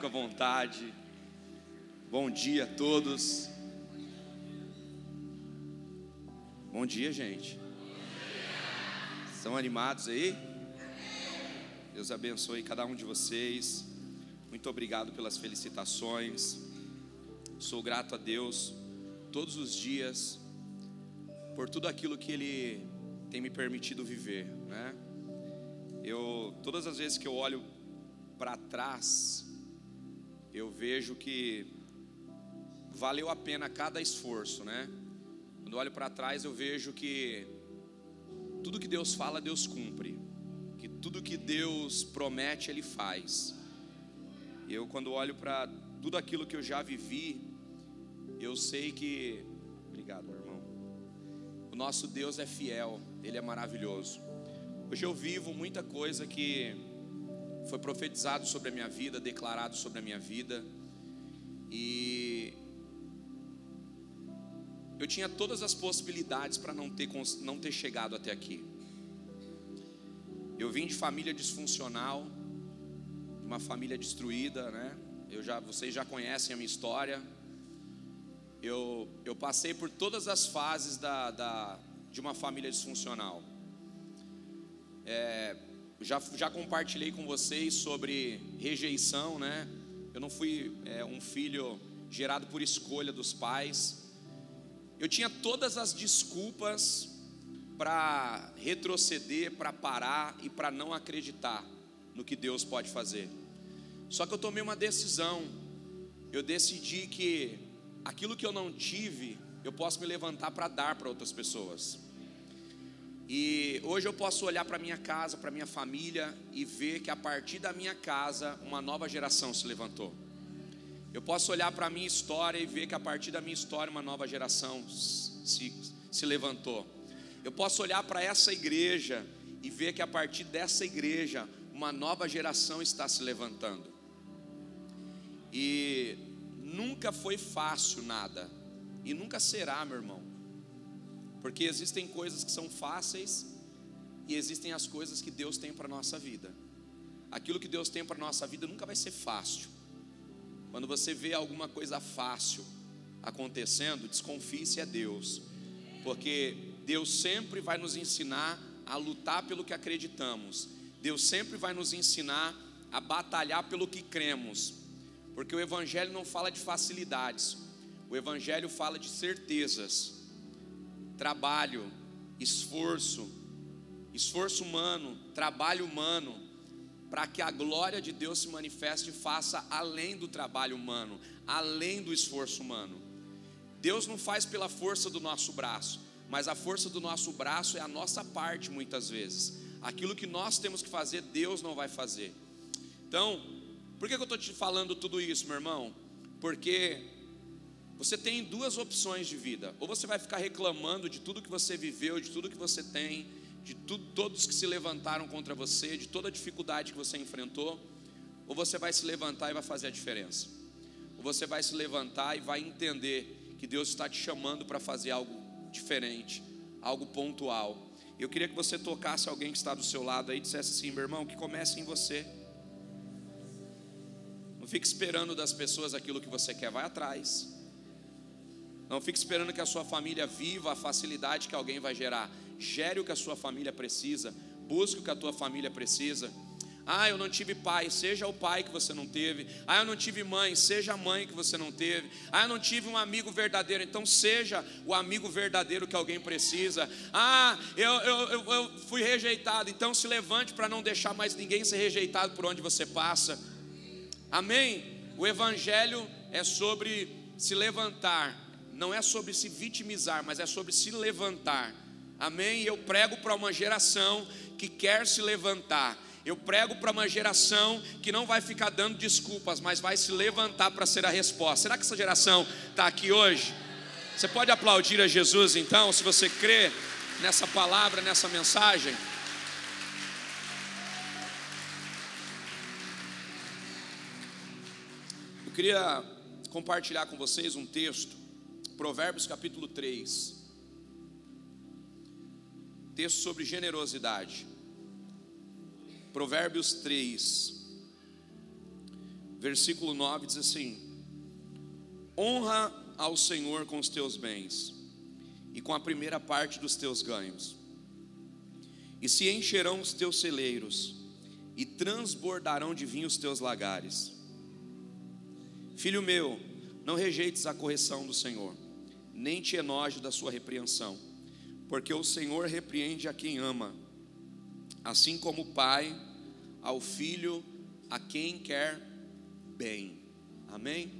Fica à vontade. Bom dia a todos. Bom dia, gente. Estão animados aí? Deus abençoe cada um de vocês. Muito obrigado pelas felicitações. Sou grato a Deus todos os dias por tudo aquilo que Ele tem me permitido viver, né? Eu todas as vezes que eu olho para trás, eu vejo que valeu a pena cada esforço, né? Quando olho para trás, eu vejo que tudo que Deus fala, Deus cumpre. Que tudo que Deus promete, Ele faz. Eu, quando olho para tudo aquilo que eu já vivi, eu sei que. Obrigado, meu irmão. O nosso Deus é fiel, Ele é maravilhoso. Hoje eu vivo muita coisa que foi profetizado sobre a minha vida, declarado sobre a minha vida. E eu tinha todas as possibilidades para não ter, não ter chegado até aqui. Eu vim de família disfuncional, de uma família destruída, né? Eu já, vocês já conhecem a minha história. Eu, eu passei por todas as fases da, da de uma família disfuncional. É, já, já compartilhei com vocês sobre rejeição, né? Eu não fui é, um filho gerado por escolha dos pais. Eu tinha todas as desculpas para retroceder, para parar e para não acreditar no que Deus pode fazer. Só que eu tomei uma decisão. Eu decidi que aquilo que eu não tive, eu posso me levantar para dar para outras pessoas. E hoje eu posso olhar para minha casa, para minha família e ver que a partir da minha casa uma nova geração se levantou. Eu posso olhar para a minha história e ver que a partir da minha história uma nova geração se, se levantou. Eu posso olhar para essa igreja e ver que a partir dessa igreja uma nova geração está se levantando. E nunca foi fácil nada, e nunca será, meu irmão, porque existem coisas que são fáceis e existem as coisas que Deus tem para a nossa vida. Aquilo que Deus tem para a nossa vida nunca vai ser fácil. Quando você vê alguma coisa fácil acontecendo, desconfie se é Deus, porque Deus sempre vai nos ensinar a lutar pelo que acreditamos, Deus sempre vai nos ensinar a batalhar pelo que cremos, porque o Evangelho não fala de facilidades, o Evangelho fala de certezas, trabalho, esforço, esforço humano, trabalho humano, para que a glória de Deus se manifeste e faça além do trabalho humano, além do esforço humano. Deus não faz pela força do nosso braço, mas a força do nosso braço é a nossa parte muitas vezes. Aquilo que nós temos que fazer, Deus não vai fazer. Então, por que eu estou te falando tudo isso, meu irmão? Porque você tem duas opções de vida: ou você vai ficar reclamando de tudo que você viveu, de tudo que você tem, de tudo, todos que se levantaram contra você, de toda a dificuldade que você enfrentou, ou você vai se levantar e vai fazer a diferença. Ou você vai se levantar e vai entender que Deus está te chamando para fazer algo diferente, algo pontual. Eu queria que você tocasse alguém que está do seu lado aí e dissesse assim, meu irmão, que comece em você. Não fique esperando das pessoas aquilo que você quer, vai atrás. Não fique esperando que a sua família viva a facilidade que alguém vai gerar gere o que a sua família precisa, busque o que a tua família precisa. Ah, eu não tive pai, seja o pai que você não teve. Ah, eu não tive mãe, seja a mãe que você não teve. Ah, eu não tive um amigo verdadeiro, então seja o amigo verdadeiro que alguém precisa. Ah, eu, eu, eu, fui rejeitado, então se levante para não deixar mais ninguém ser rejeitado por onde você passa. Amém? O Evangelho é sobre se levantar, não é sobre se vitimizar, mas é sobre se levantar. Amém? Eu prego para uma geração que quer se levantar. Eu prego para uma geração que não vai ficar dando desculpas, mas vai se levantar para ser a resposta. Será que essa geração está aqui hoje? Você pode aplaudir a Jesus então, se você crê nessa palavra, nessa mensagem? Eu queria compartilhar com vocês um texto, Provérbios capítulo 3 texto sobre generosidade. Provérbios 3. versículo 9 diz assim: Honra ao Senhor com os teus bens e com a primeira parte dos teus ganhos, e se encherão os teus celeiros, e transbordarão de vinho os teus lagares. Filho meu, não rejeites a correção do Senhor, nem te enoje da sua repreensão, porque o Senhor repreende a quem ama, assim como o pai ao filho a quem quer bem. Amém?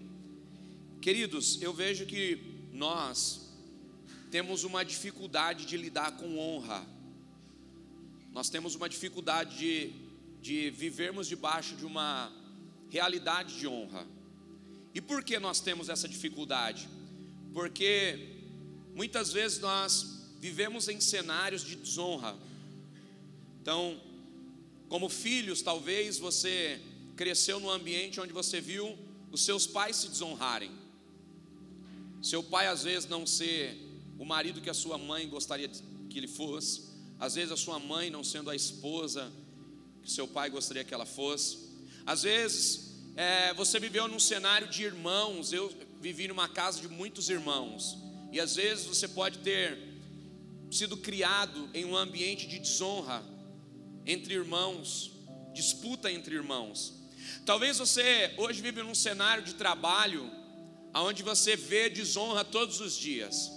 Queridos, eu vejo que nós temos uma dificuldade de lidar com honra. Nós temos uma dificuldade de, de vivermos debaixo de uma realidade de honra. E por que nós temos essa dificuldade? Porque muitas vezes nós vivemos em cenários de desonra. Então, como filhos, talvez você cresceu num ambiente onde você viu os seus pais se desonrarem. Seu pai às vezes não ser o marido que a sua mãe gostaria que ele fosse, às vezes a sua mãe não sendo a esposa que seu pai gostaria que ela fosse, às vezes é, você viveu num cenário de irmãos, eu vivi numa casa de muitos irmãos, e às vezes você pode ter sido criado em um ambiente de desonra entre irmãos, disputa entre irmãos. Talvez você hoje vive num cenário de trabalho onde você vê desonra todos os dias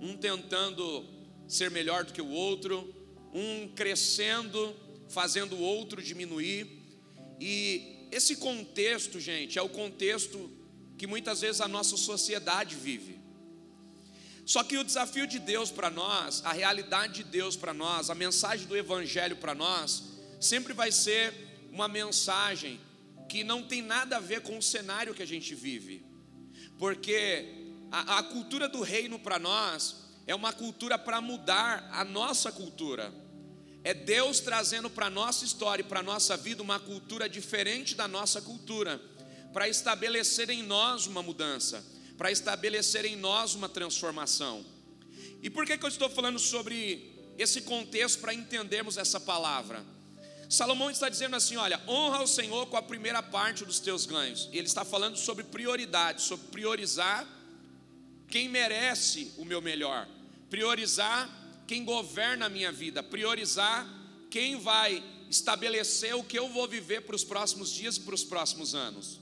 um tentando ser melhor do que o outro, um crescendo, fazendo o outro diminuir. E esse contexto, gente, é o contexto que muitas vezes a nossa sociedade vive. Só que o desafio de Deus para nós, a realidade de Deus para nós, a mensagem do Evangelho para nós, sempre vai ser uma mensagem que não tem nada a ver com o cenário que a gente vive, porque a, a cultura do reino para nós é uma cultura para mudar a nossa cultura. É Deus trazendo para a nossa história e para a nossa vida uma cultura diferente da nossa cultura, para estabelecer em nós uma mudança, para estabelecer em nós uma transformação. E por que, que eu estou falando sobre esse contexto para entendermos essa palavra? Salomão está dizendo assim: olha, honra ao Senhor com a primeira parte dos teus ganhos. Ele está falando sobre prioridade, sobre priorizar quem merece o meu melhor, priorizar quem governa a minha vida, priorizar quem vai estabelecer o que eu vou viver para os próximos dias e para os próximos anos.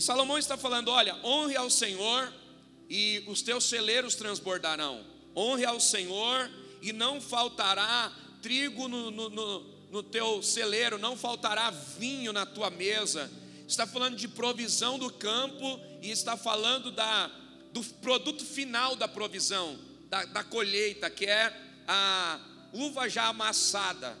E Salomão está falando: olha, honre ao Senhor e os teus celeiros transbordarão, honre ao Senhor e não faltará trigo no, no, no, no teu celeiro, não faltará vinho na tua mesa. Está falando de provisão do campo e está falando da do produto final da provisão, da, da colheita, que é a uva já amassada.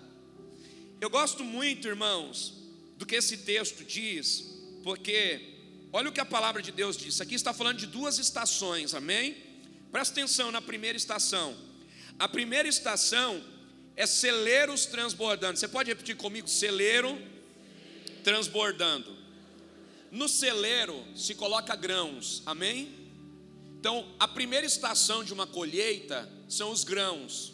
Eu gosto muito, irmãos, do que esse texto diz, porque olha o que a palavra de Deus diz. Aqui está falando de duas estações, amém? Presta atenção na primeira estação. A primeira estação é celeiros transbordando. Você pode repetir comigo? Celeiro transbordando. No celeiro se coloca grãos, amém? Então, a primeira estação de uma colheita são os grãos.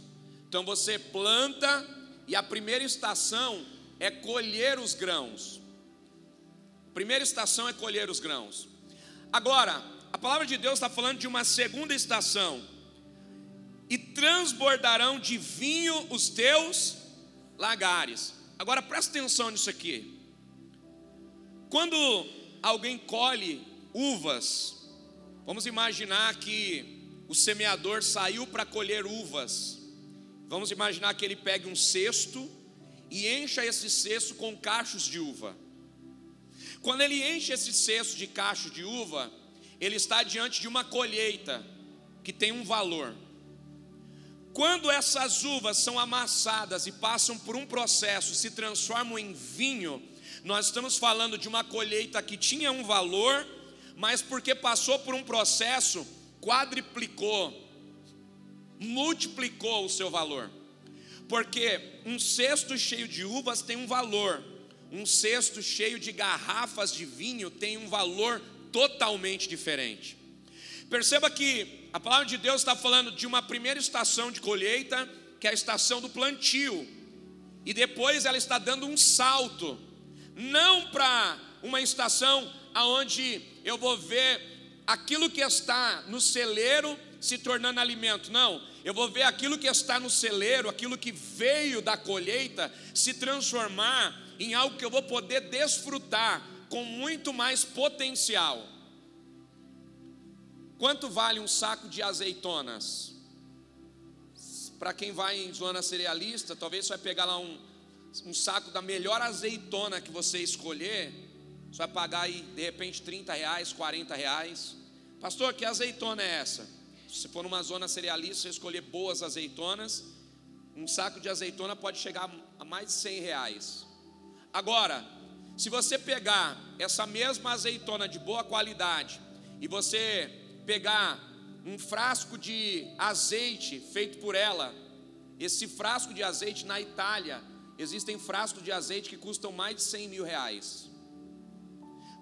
Então, você planta e a primeira estação é colher os grãos. Primeira estação é colher os grãos. Agora, a palavra de Deus está falando de uma segunda estação. E transbordarão de vinho os teus lagares. Agora presta atenção nisso aqui. Quando alguém colhe uvas, Vamos imaginar que o semeador saiu para colher uvas. Vamos imaginar que ele pegue um cesto e encha esse cesto com cachos de uva. Quando ele enche esse cesto de cachos de uva, ele está diante de uma colheita que tem um valor. Quando essas uvas são amassadas e passam por um processo, se transformam em vinho, nós estamos falando de uma colheita que tinha um valor mas porque passou por um processo, quadriplicou, multiplicou o seu valor. Porque um cesto cheio de uvas tem um valor, um cesto cheio de garrafas de vinho tem um valor totalmente diferente. Perceba que a palavra de Deus está falando de uma primeira estação de colheita, que é a estação do plantio, e depois ela está dando um salto, não para uma estação aonde eu vou ver aquilo que está no celeiro se tornando alimento. Não, eu vou ver aquilo que está no celeiro, aquilo que veio da colheita, se transformar em algo que eu vou poder desfrutar com muito mais potencial. Quanto vale um saco de azeitonas? Para quem vai em zona cerealista, talvez você vai pegar lá um, um saco da melhor azeitona que você escolher, você vai pagar aí de repente 30 reais, 40 reais. Pastor, que azeitona é essa? Se for numa zona cerealista, você escolher boas azeitonas, um saco de azeitona pode chegar a mais de 100 reais. Agora, se você pegar essa mesma azeitona de boa qualidade e você pegar um frasco de azeite feito por ela, esse frasco de azeite na Itália, existem frascos de azeite que custam mais de 100 mil reais.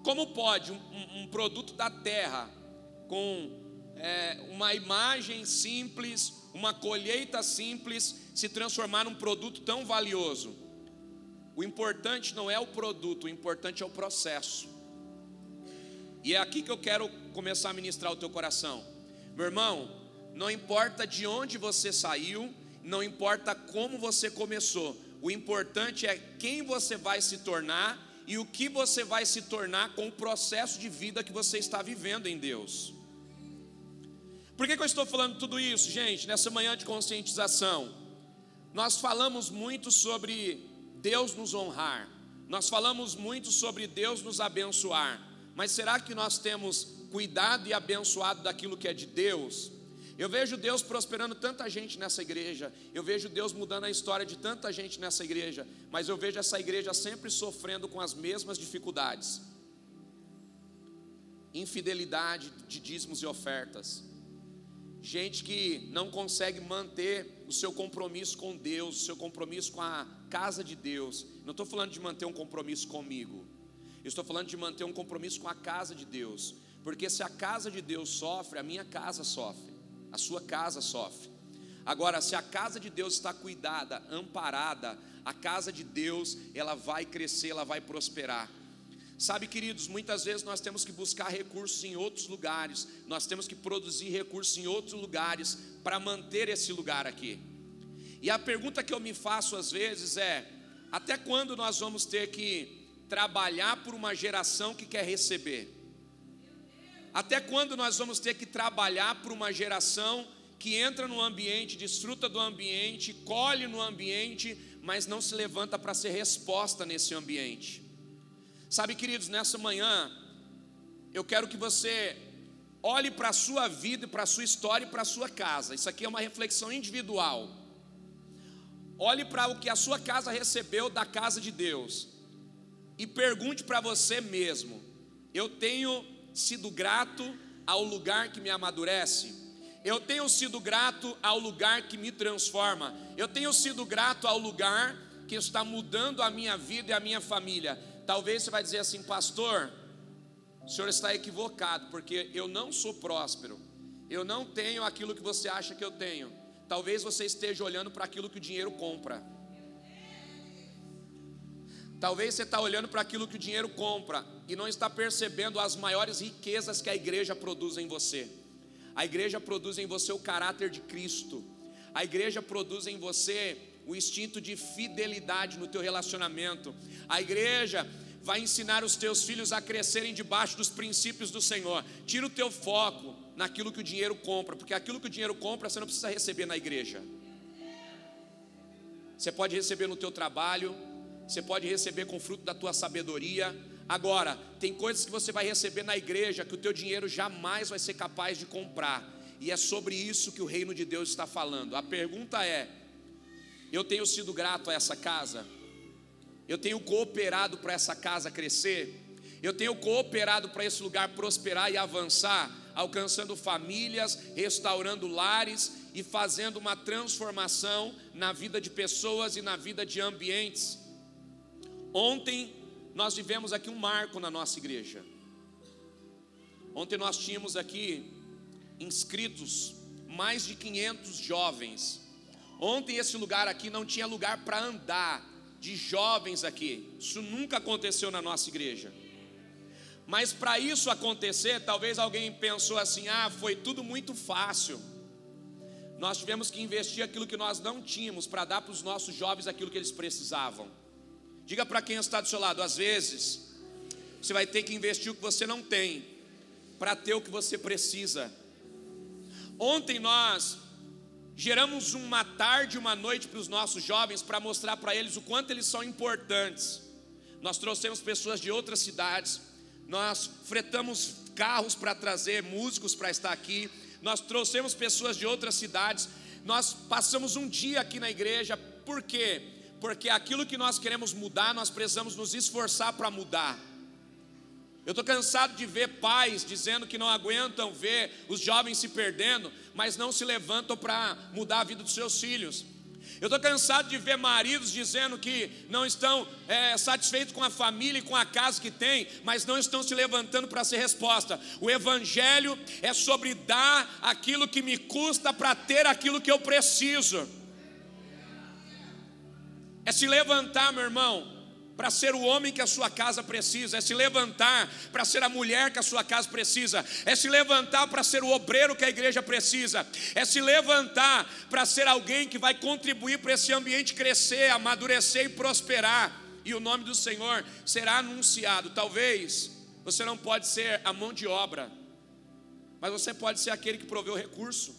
Como pode um, um, produto da terra, com é, uma imagem simples, uma colheita simples, se transformar num produto tão valioso? O importante não é o produto, o importante é o processo. E é aqui que eu quero começar a ministrar o teu coração. Meu irmão, não importa de onde você saiu, não importa como você começou, o importante é quem você vai se tornar e o que você vai se tornar com o processo de vida que você está vivendo em Deus. Por que, que eu estou falando tudo isso, gente, nessa manhã de conscientização? Nós falamos muito sobre Deus nos honrar, nós falamos muito sobre Deus nos abençoar, mas será que nós temos cuidado e abençoado daquilo que é de Deus? Eu vejo Deus prosperando tanta gente nessa igreja, eu vejo Deus mudando a história de tanta gente nessa igreja, mas eu vejo essa igreja sempre sofrendo com as mesmas dificuldades. Infidelidade de dízimos e ofertas, gente que não consegue manter o seu compromisso com Deus, o seu compromisso com a casa de Deus. Não estou falando de manter um compromisso comigo, eu estou falando de manter um compromisso com a casa de Deus, porque se a casa de Deus sofre, a minha casa sofre, a sua casa sofre. Agora, se a casa de Deus está cuidada, amparada, a casa de Deus, ela vai crescer, ela vai prosperar. Sabe, queridos, muitas vezes nós temos que buscar recursos em outros lugares, nós temos que produzir recursos em outros lugares para manter esse lugar aqui. E a pergunta que eu me faço às vezes é: até quando nós vamos ter que trabalhar por uma geração que quer receber? Até quando nós vamos ter que trabalhar por uma geração que entra no ambiente, desfruta do ambiente, colhe no ambiente, mas não se levanta para ser resposta nesse ambiente? Sabe, queridos, nessa manhã, eu quero que você olhe para a sua vida, para a sua história e para a sua casa. Isso aqui é uma reflexão individual. Olhe para o que a sua casa recebeu da casa de Deus e pergunte para você mesmo: eu tenho sido grato ao lugar que me amadurece? Eu tenho sido grato ao lugar que me transforma? Eu tenho sido grato ao lugar que está mudando a minha vida e a minha família? Talvez você vai dizer assim, pastor, o senhor está equivocado, porque eu não sou próspero, eu não tenho aquilo que você acha que eu tenho. Talvez você esteja olhando para aquilo que o dinheiro compra. Talvez você está olhando para aquilo que o dinheiro compra e não está percebendo as maiores riquezas que a igreja produz em você. A igreja produz em você o caráter de Cristo. A igreja produz em você o instinto de fidelidade no teu relacionamento. A igreja vai ensinar os teus filhos a crescerem debaixo dos princípios do Senhor. Tira o teu foco naquilo que o dinheiro compra, porque aquilo que o dinheiro compra você não precisa receber na igreja. Você pode receber no teu trabalho, você pode receber com fruto da tua sabedoria. Agora, tem coisas que você vai receber na igreja que o teu dinheiro jamais vai ser capaz de comprar. E é sobre isso que o reino de Deus está falando. A pergunta é: eu tenho sido grato a essa casa? Eu tenho cooperado para essa casa crescer? Eu tenho cooperado para esse lugar prosperar e avançar, alcançando famílias, restaurando lares e fazendo uma transformação na vida de pessoas e na vida de ambientes. Ontem nós vivemos aqui um marco na nossa igreja. Ontem nós tínhamos aqui inscritos mais de 500 jovens Ontem esse lugar aqui não tinha lugar para andar de jovens aqui. Isso nunca aconteceu na nossa igreja. Mas para isso acontecer, talvez alguém pensou assim: ah, foi tudo muito fácil. Nós tivemos que investir aquilo que nós não tínhamos para dar para os nossos jovens aquilo que eles precisavam. Diga para quem está do seu lado, às vezes, você vai ter que investir o que você não tem para ter o que você precisa. Ontem nós geramos uma tarde, uma noite para os nossos jovens para mostrar para eles o quanto eles são importantes. Nós trouxemos pessoas de outras cidades, nós fretamos carros para trazer músicos para estar aqui, nós trouxemos pessoas de outras cidades, nós passamos um dia aqui na igreja, por quê? Porque aquilo que nós queremos mudar, nós precisamos nos esforçar para mudar. Eu estou cansado de ver pais dizendo que não aguentam ver os jovens se perdendo, mas não se levantam para mudar a vida dos seus filhos. Eu estou cansado de ver maridos dizendo que não estão é, satisfeitos com a família e com a casa que tem, mas não estão se levantando para ser resposta. O Evangelho é sobre dar aquilo que me custa para ter aquilo que eu preciso. É se levantar, meu irmão, para ser o homem que a sua casa precisa, é se levantar para ser a mulher que a sua casa precisa, é se levantar para ser o obreiro que a igreja precisa, é se levantar para ser alguém que vai contribuir para esse ambiente crescer, amadurecer e prosperar, e o nome do Senhor será anunciado. Talvez você não pode ser a mão de obra, mas você pode ser aquele que provê o recurso.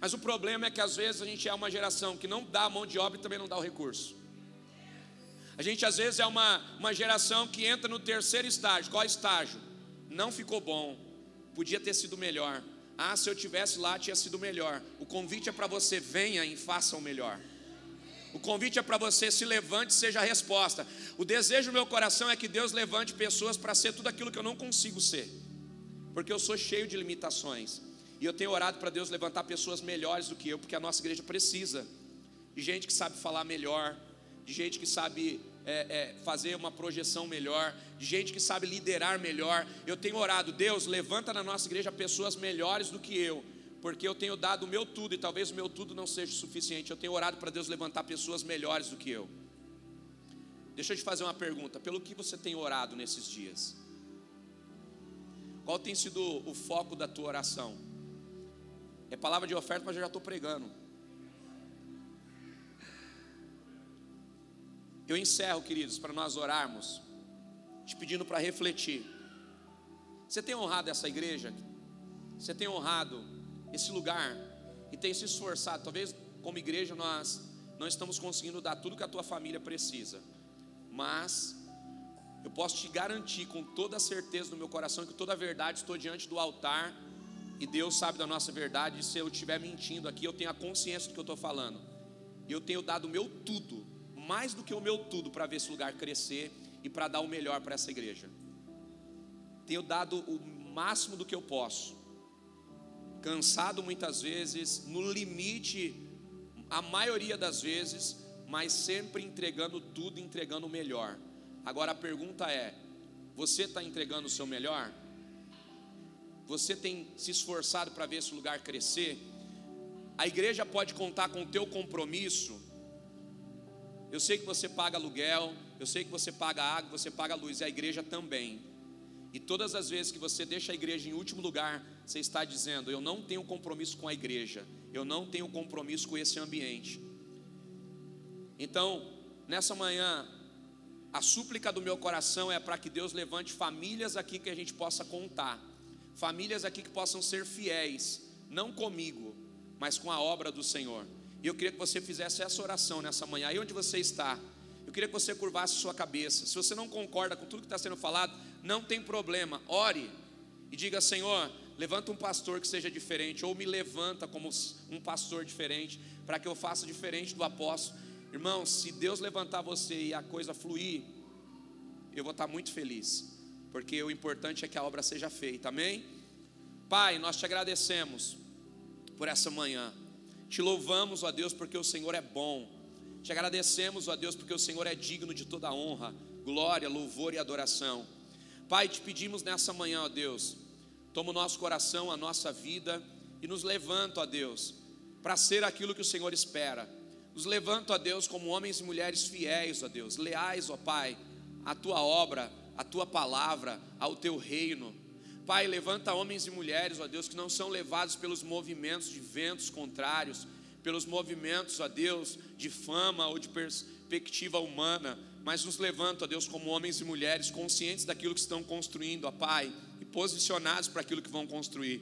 Mas o problema é que às vezes a gente é uma geração que não dá a mão de obra e também não dá o recurso. A gente às vezes é uma, uma geração que entra no terceiro estágio. Qual estágio? Não ficou bom, podia ter sido melhor. Ah, se eu tivesse lá, tinha sido melhor. O convite é para você, venha e faça o melhor. O convite é para você, se levante, seja a resposta. O desejo do meu coração é que Deus levante pessoas para ser tudo aquilo que eu não consigo ser, porque eu sou cheio de limitações. E eu tenho orado para Deus levantar pessoas melhores do que eu, porque a nossa igreja precisa de gente que sabe falar melhor, de gente que sabe é, é, fazer uma projeção melhor, de gente que sabe liderar melhor. Eu tenho orado, Deus, levanta na nossa igreja pessoas melhores do que eu, porque eu tenho dado o meu tudo e talvez o meu tudo não seja suficiente. Eu tenho orado para Deus levantar pessoas melhores do que eu. Deixa eu te fazer uma pergunta: pelo que você tem orado nesses dias? Qual tem sido o foco da tua oração? É palavra de oferta, mas eu já estou pregando. Eu encerro, queridos, para nós orarmos, te pedindo para refletir. Você tem honrado essa igreja? Você tem honrado esse lugar e tem se esforçado? Talvez como igreja nós não estamos conseguindo dar tudo que a tua família precisa, mas eu posso te garantir com toda a certeza no meu coração que toda a verdade estou diante do altar e Deus sabe da nossa verdade. E se eu estiver mentindo aqui, eu tenho a consciência do que eu estou falando. Eu tenho dado o meu tudo mais do que o meu tudo para ver esse lugar crescer e para dar o melhor para essa igreja. Tenho dado o máximo do que eu posso. Cansado muitas vezes, no limite, a maioria das vezes, mas sempre entregando tudo, entregando o melhor. Agora a pergunta é: você está entregando o seu melhor? Você tem se esforçado para ver esse lugar crescer? A igreja pode contar com o teu compromisso eu sei que você paga aluguel, eu sei que você paga água, você paga luz, e a igreja também. E todas as vezes que você deixa a igreja em último lugar, você está dizendo: Eu não tenho compromisso com a igreja, eu não tenho compromisso com esse ambiente. Então, nessa manhã, a súplica do meu coração é para que Deus levante famílias aqui que a gente possa contar, famílias aqui que possam ser fiéis, não comigo, mas com a obra do Senhor. E eu queria que você fizesse essa oração nessa manhã, aí onde você está. Eu queria que você curvasse sua cabeça. Se você não concorda com tudo que está sendo falado, não tem problema. Ore e diga: Senhor, levanta um pastor que seja diferente, ou me levanta como um pastor diferente, para que eu faça diferente do apóstolo. Irmão, se Deus levantar você e a coisa fluir, eu vou estar muito feliz, porque o importante é que a obra seja feita, amém? Pai, nós te agradecemos por essa manhã. Te louvamos, ó Deus, porque o Senhor é bom. Te agradecemos, ó Deus, porque o Senhor é digno de toda honra, glória, louvor e adoração. Pai, te pedimos nessa manhã, ó Deus, toma o nosso coração, a nossa vida e nos levanta, ó Deus, para ser aquilo que o Senhor espera. Nos levanta, ó Deus, como homens e mulheres fiéis, ó Deus, leais, ó Pai, à tua obra, a tua palavra, ao teu reino. Pai, levanta homens e mulheres, ó Deus, que não são levados pelos movimentos de ventos contrários, pelos movimentos, ó Deus, de fama ou de perspectiva humana, mas nos levanta, ó Deus, como homens e mulheres conscientes daquilo que estão construindo, ó Pai, e posicionados para aquilo que vão construir.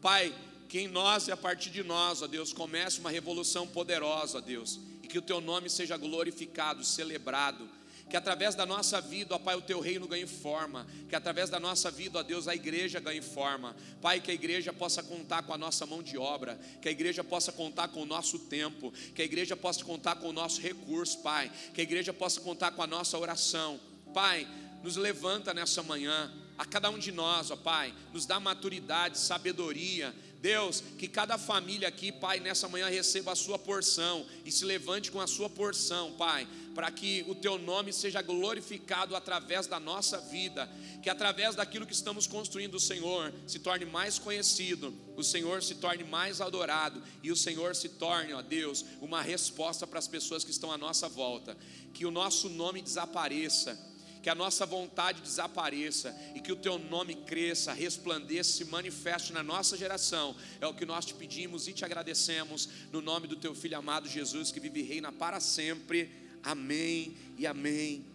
Pai, que em nós e a partir de nós, ó Deus, comece uma revolução poderosa, ó Deus, e que o teu nome seja glorificado, celebrado que através da nossa vida, ó Pai, o teu reino ganhe forma, que através da nossa vida, ó Deus, a igreja ganhe forma. Pai, que a igreja possa contar com a nossa mão de obra, que a igreja possa contar com o nosso tempo, que a igreja possa contar com o nosso recurso, Pai, que a igreja possa contar com a nossa oração. Pai, nos levanta nessa manhã, a cada um de nós, ó Pai, nos dá maturidade, sabedoria, Deus, que cada família aqui, Pai, nessa manhã receba a sua porção e se levante com a sua porção, Pai, para que o teu nome seja glorificado através da nossa vida, que através daquilo que estamos construindo, o Senhor se torne mais conhecido, o Senhor se torne mais adorado e o Senhor se torne, ó Deus, uma resposta para as pessoas que estão à nossa volta, que o nosso nome desapareça que a nossa vontade desapareça e que o teu nome cresça, resplandeça, se manifeste na nossa geração. É o que nós te pedimos e te agradecemos no nome do teu filho amado Jesus que vive e reina para sempre. Amém e amém.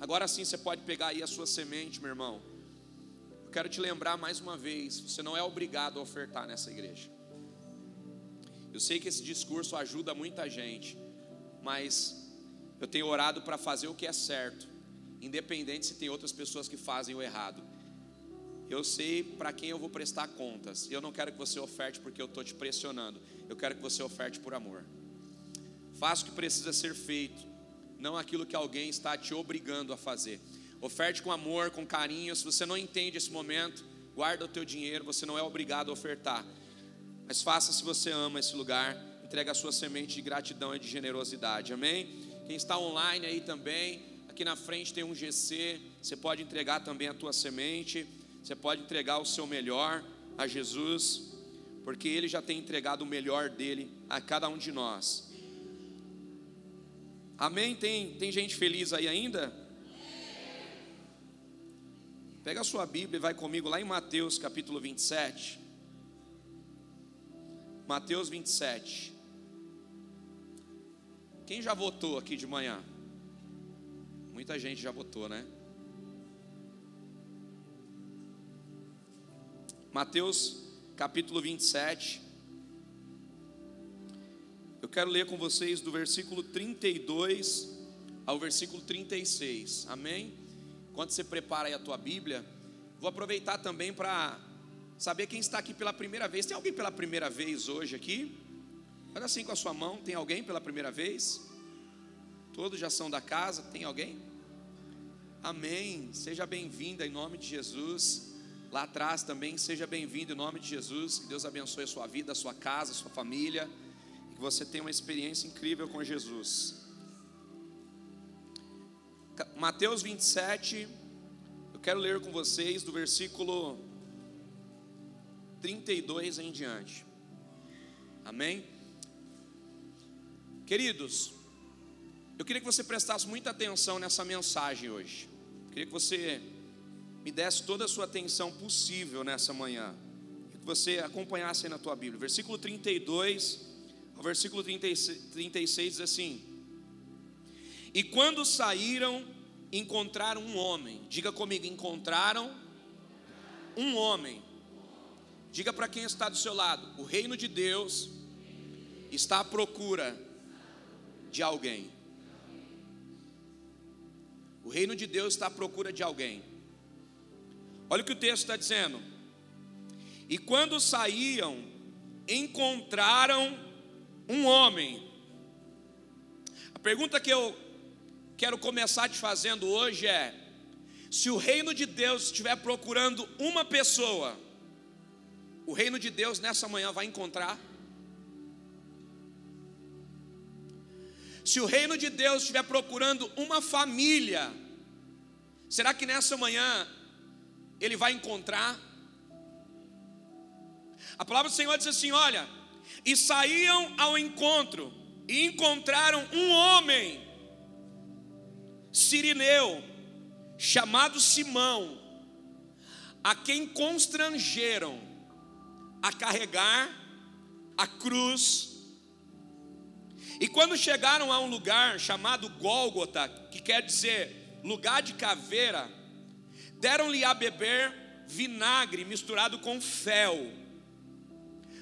Agora sim você pode pegar aí a sua semente, meu irmão. Eu quero te lembrar mais uma vez, você não é obrigado a ofertar nessa igreja. Eu sei que esse discurso ajuda muita gente, mas eu tenho orado para fazer o que é certo independente se tem outras pessoas que fazem o errado. Eu sei para quem eu vou prestar contas. Eu não quero que você oferte porque eu estou te pressionando. Eu quero que você oferte por amor. Faça o que precisa ser feito, não aquilo que alguém está te obrigando a fazer. Oferte com amor, com carinho. Se você não entende esse momento, guarda o teu dinheiro. Você não é obrigado a ofertar. Mas faça se você ama esse lugar. Entrega a sua semente de gratidão e de generosidade. Amém? Quem está online aí também Aqui na frente tem um GC, você pode entregar também a tua semente, você pode entregar o seu melhor a Jesus, porque Ele já tem entregado o melhor dele a cada um de nós. Amém? Tem, tem gente feliz aí ainda? Pega a sua Bíblia e vai comigo lá em Mateus capítulo 27. Mateus 27. Quem já votou aqui de manhã? Muita gente já votou, né? Mateus capítulo 27. Eu quero ler com vocês do versículo 32 ao versículo 36. Amém? Enquanto você prepara aí a tua Bíblia, vou aproveitar também para saber quem está aqui pela primeira vez. Tem alguém pela primeira vez hoje aqui? Olha assim com a sua mão, tem alguém pela primeira vez? Todos já são da casa, tem alguém? Amém. Seja bem-vinda em nome de Jesus. Lá atrás também, seja bem-vindo em nome de Jesus. Que Deus abençoe a sua vida, a sua casa, a sua família. Que você tenha uma experiência incrível com Jesus. Mateus 27, eu quero ler com vocês do versículo 32 em diante. Amém? Queridos, eu queria que você prestasse muita atenção nessa mensagem hoje. Eu queria que você me desse toda a sua atenção possível nessa manhã. Que você acompanhasse aí na tua Bíblia. Versículo 32 ao versículo 36, 36 diz assim: E quando saíram, encontraram um homem. Diga comigo, encontraram um homem. Diga para quem está do seu lado: o reino de Deus está à procura de alguém. O reino de Deus está à procura de alguém. Olha o que o texto está dizendo. E quando saíam, encontraram um homem. A pergunta que eu quero começar te fazendo hoje é: se o reino de Deus estiver procurando uma pessoa, o reino de Deus nessa manhã vai encontrar? Se o reino de Deus estiver procurando uma família, será que nessa manhã ele vai encontrar? A palavra do Senhor diz assim: olha, e saíam ao encontro e encontraram um homem, Sirineu, chamado Simão, a quem constrangeram a carregar a cruz. E quando chegaram a um lugar chamado Gólgota, que quer dizer lugar de caveira, deram-lhe a beber vinagre misturado com fel.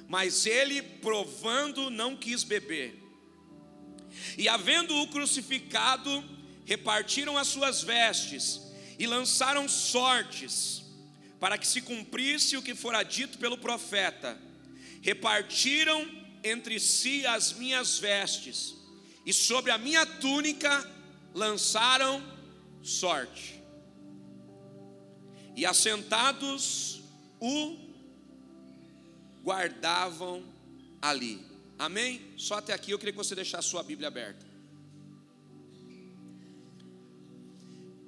Mas ele, provando, não quis beber. E havendo-o crucificado, repartiram as suas vestes e lançaram sortes, para que se cumprisse o que fora dito pelo profeta. Repartiram entre si as minhas vestes, e sobre a minha túnica lançaram sorte. E assentados o guardavam ali. Amém? Só até aqui eu queria que você deixasse sua Bíblia aberta.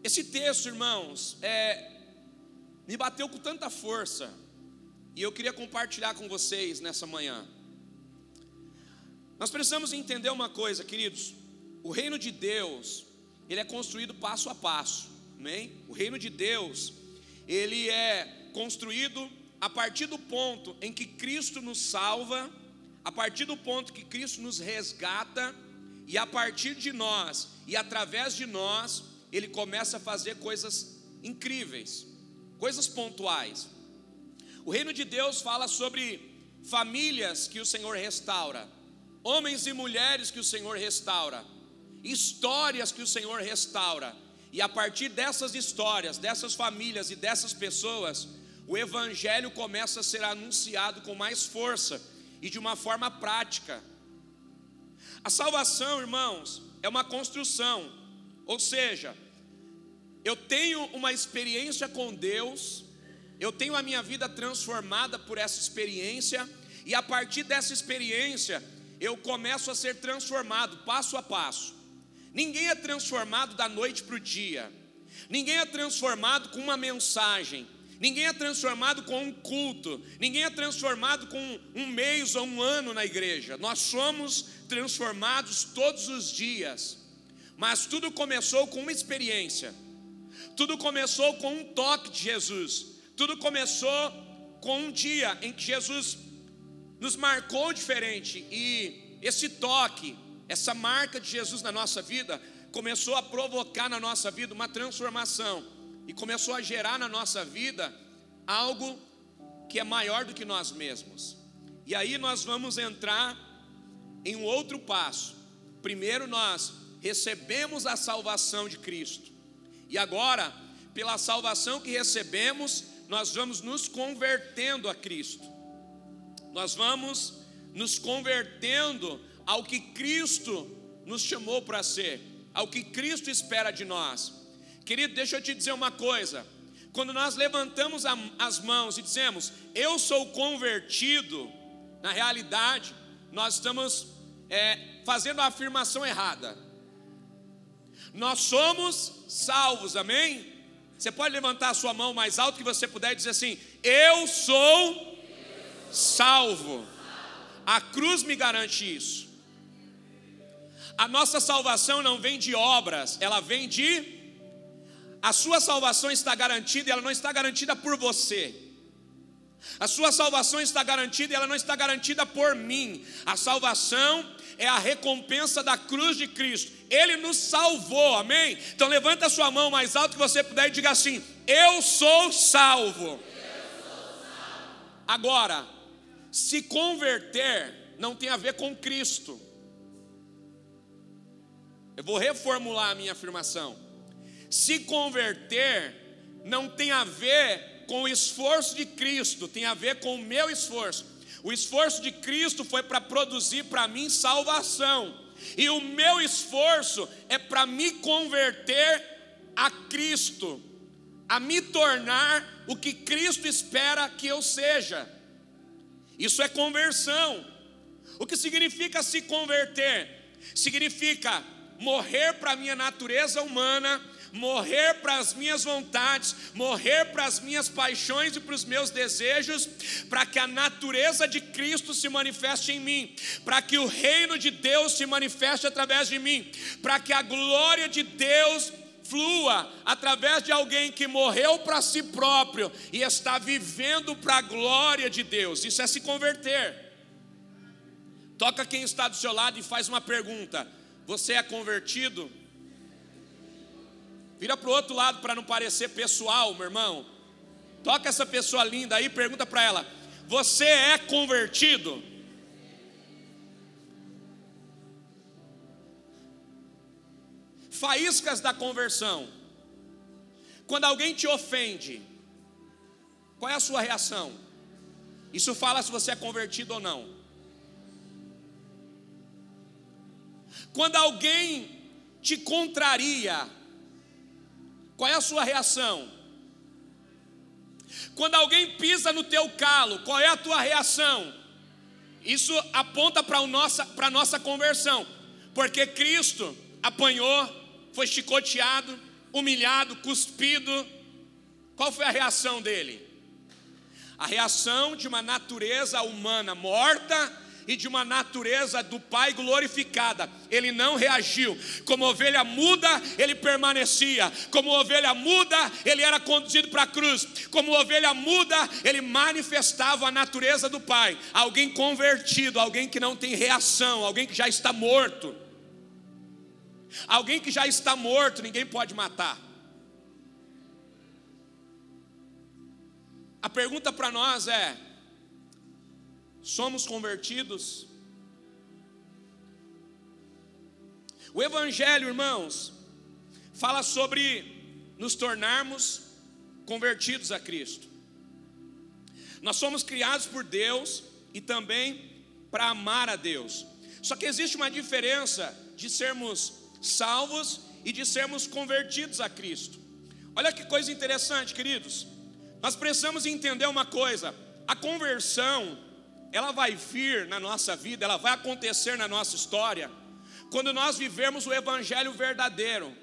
Esse texto, irmãos, é, me bateu com tanta força e eu queria compartilhar com vocês nessa manhã. Nós precisamos entender uma coisa, queridos. O reino de Deus, ele é construído passo a passo, amém? O reino de Deus, ele é construído a partir do ponto em que Cristo nos salva, a partir do ponto que Cristo nos resgata, e a partir de nós e através de nós, ele começa a fazer coisas incríveis, coisas pontuais. O reino de Deus fala sobre famílias que o Senhor restaura, homens e mulheres que o Senhor restaura, histórias que o Senhor restaura, e a partir dessas histórias, dessas famílias e dessas pessoas, o Evangelho começa a ser anunciado com mais força e de uma forma prática. A salvação, irmãos, é uma construção, ou seja, eu tenho uma experiência com Deus, eu tenho a minha vida transformada por essa experiência, e a partir dessa experiência, eu começo a ser transformado passo a passo. Ninguém é transformado da noite para o dia, ninguém é transformado com uma mensagem, ninguém é transformado com um culto, ninguém é transformado com um mês ou um ano na igreja. Nós somos transformados todos os dias. Mas tudo começou com uma experiência. Tudo começou com um toque de Jesus. Tudo começou com um dia em que Jesus nos marcou diferente e esse toque, essa marca de Jesus na nossa vida começou a provocar na nossa vida uma transformação e começou a gerar na nossa vida algo que é maior do que nós mesmos. E aí nós vamos entrar em um outro passo. Primeiro nós recebemos a salvação de Cristo. E agora, pela salvação que recebemos, nós vamos nos convertendo a Cristo. Nós vamos nos convertendo ao que Cristo nos chamou para ser, ao que Cristo espera de nós. Querido, deixa eu te dizer uma coisa. Quando nós levantamos as mãos e dizemos, eu sou convertido, na realidade, nós estamos é, fazendo a afirmação errada. Nós somos salvos, amém? Você pode levantar a sua mão mais alto que você puder e dizer assim: Eu sou salvo. A cruz me garante isso. A nossa salvação não vem de obras, ela vem de. A sua salvação está garantida e ela não está garantida por você. A sua salvação está garantida e ela não está garantida por mim. A salvação é a recompensa da cruz de Cristo. Ele nos salvou, amém? Então levanta a sua mão mais alto que você puder e diga assim: Eu sou salvo. Agora, se converter não tem a ver com Cristo. Eu vou reformular a minha afirmação. Se converter não tem a ver com o esforço de Cristo, tem a ver com o meu esforço. O esforço de Cristo foi para produzir para mim salvação. E o meu esforço é para me converter a Cristo, a me tornar o que Cristo espera que eu seja. Isso é conversão. O que significa se converter? Significa morrer para a minha natureza humana morrer para as minhas vontades, morrer para as minhas paixões e para os meus desejos, para que a natureza de Cristo se manifeste em mim, para que o reino de Deus se manifeste através de mim, para que a glória de Deus flua através de alguém que morreu para si próprio e está vivendo para a glória de Deus. Isso é se converter. Toca quem está do seu lado e faz uma pergunta: Você é convertido? Vira para o outro lado para não parecer pessoal, meu irmão. Toca essa pessoa linda aí, pergunta para ela: Você é convertido? Faíscas da conversão. Quando alguém te ofende, qual é a sua reação? Isso fala se você é convertido ou não. Quando alguém te contraria, qual é a sua reação? Quando alguém pisa no teu calo, qual é a tua reação? Isso aponta para a nossa, nossa conversão, porque Cristo apanhou, foi chicoteado, humilhado, cuspido. Qual foi a reação dele? A reação de uma natureza humana morta e de uma natureza do Pai glorificada. Ele não reagiu. Como ovelha muda, ele permanecia. Como ovelha muda, ele era conduzido para a cruz. Como ovelha muda, ele manifestava a natureza do Pai. Alguém convertido, alguém que não tem reação, alguém que já está morto. Alguém que já está morto, ninguém pode matar. A pergunta para nós é: somos convertidos? O Evangelho, irmãos, fala sobre nos tornarmos convertidos a Cristo. Nós somos criados por Deus e também para amar a Deus. Só que existe uma diferença de sermos salvos e de sermos convertidos a Cristo. Olha que coisa interessante, queridos. Nós precisamos entender uma coisa: a conversão, ela vai vir na nossa vida, ela vai acontecer na nossa história, quando nós vivemos o Evangelho verdadeiro.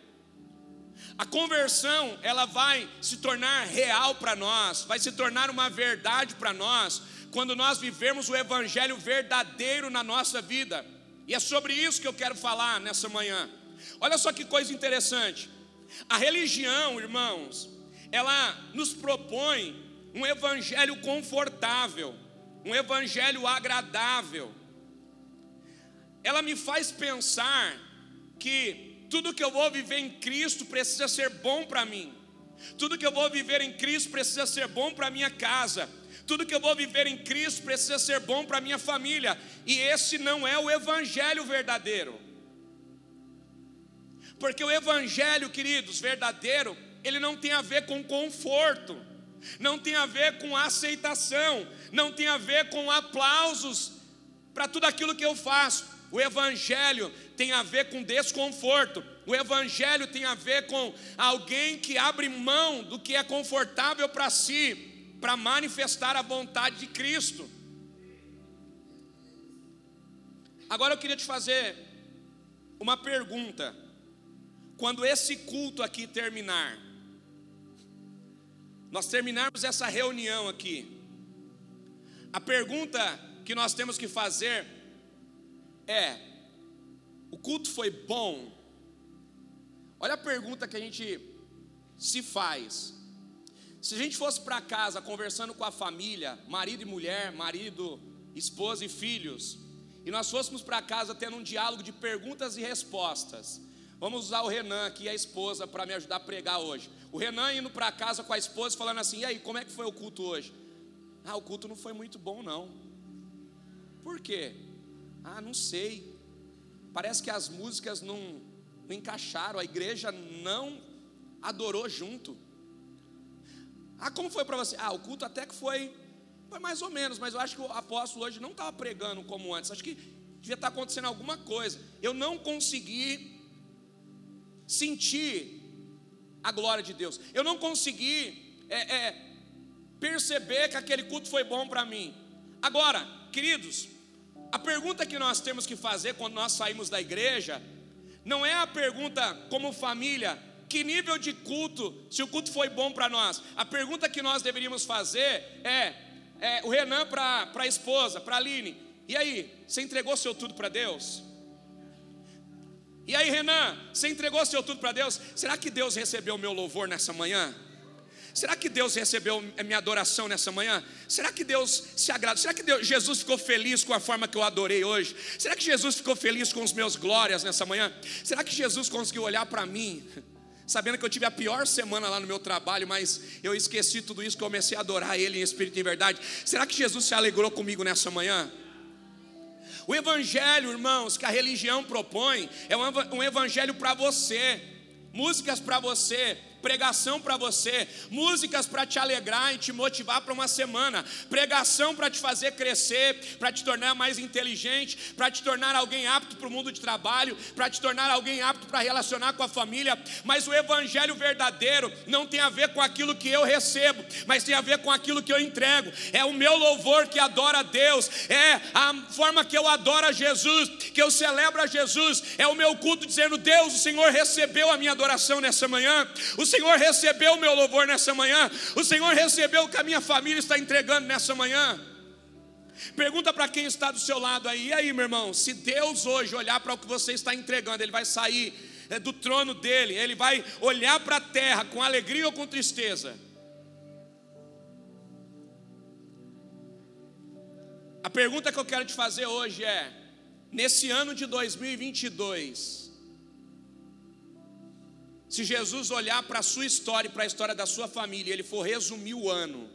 A conversão, ela vai se tornar real para nós, vai se tornar uma verdade para nós, quando nós vivemos o Evangelho verdadeiro na nossa vida. E é sobre isso que eu quero falar nessa manhã. Olha só que coisa interessante. A religião, irmãos, ela nos propõe um evangelho confortável, um evangelho agradável. Ela me faz pensar que tudo que eu vou viver em Cristo precisa ser bom para mim. Tudo que eu vou viver em Cristo precisa ser bom para minha casa. Tudo que eu vou viver em Cristo precisa ser bom para minha família. E esse não é o evangelho verdadeiro. Porque o evangelho, queridos, verdadeiro, ele não tem a ver com conforto, não tem a ver com aceitação, não tem a ver com aplausos para tudo aquilo que eu faço. O evangelho tem a ver com desconforto. O evangelho tem a ver com alguém que abre mão do que é confortável para si, para manifestar a vontade de Cristo. Agora eu queria te fazer uma pergunta quando esse culto aqui terminar, nós terminarmos essa reunião aqui, a pergunta que nós temos que fazer é: o culto foi bom? Olha a pergunta que a gente se faz. Se a gente fosse para casa conversando com a família, marido e mulher, marido, esposa e filhos, e nós fôssemos para casa tendo um diálogo de perguntas e respostas, Vamos usar o Renan aqui, a esposa, para me ajudar a pregar hoje. O Renan indo para casa com a esposa, falando assim: e aí, como é que foi o culto hoje? Ah, o culto não foi muito bom, não. Por quê? Ah, não sei. Parece que as músicas não, não encaixaram, a igreja não adorou junto. Ah, como foi para você? Ah, o culto até que foi, foi mais ou menos, mas eu acho que o apóstolo hoje não estava pregando como antes. Acho que devia estar acontecendo alguma coisa. Eu não consegui sentir a glória de Deus. Eu não consegui é, é, perceber que aquele culto foi bom para mim. Agora, queridos, a pergunta que nós temos que fazer quando nós saímos da igreja não é a pergunta como família, que nível de culto, se o culto foi bom para nós. A pergunta que nós deveríamos fazer é, é o Renan para a esposa, para a Aline, e aí, você entregou seu tudo para Deus? E aí, Renan, você entregou seu tudo para Deus? Será que Deus recebeu o meu louvor nessa manhã? Será que Deus recebeu a minha adoração nessa manhã? Será que Deus se agradou? Será que Deus, Jesus ficou feliz com a forma que eu adorei hoje? Será que Jesus ficou feliz com os meus glórias nessa manhã? Será que Jesus conseguiu olhar para mim, sabendo que eu tive a pior semana lá no meu trabalho, mas eu esqueci tudo isso, comecei a adorar Ele em espírito e verdade? Será que Jesus se alegrou comigo nessa manhã? O evangelho, irmãos, que a religião propõe, é um evangelho para você, músicas para você, pregação para você, músicas para te alegrar e te motivar para uma semana, pregação para te fazer crescer, para te tornar mais inteligente, para te tornar alguém apto para o mundo de trabalho, para te tornar alguém apto para relacionar com a família. Mas o evangelho verdadeiro não tem a ver com aquilo que eu recebo, mas tem a ver com aquilo que eu entrego. É o meu louvor que adora a Deus, é a forma que eu adoro a Jesus, que eu celebro a Jesus, é o meu culto dizendo: Deus, o Senhor recebeu a minha adoração nessa manhã. O Senhor recebeu o meu louvor nessa manhã, o Senhor recebeu o que a minha família está entregando nessa manhã. Pergunta para quem está do seu lado aí, e aí, meu irmão, se Deus hoje olhar para o que você está entregando, Ele vai sair é, do trono dele, Ele vai olhar para a terra com alegria ou com tristeza? A pergunta que eu quero te fazer hoje é: nesse ano de 2022, se Jesus olhar para a sua história e para a história da sua família, ele for resumir o ano,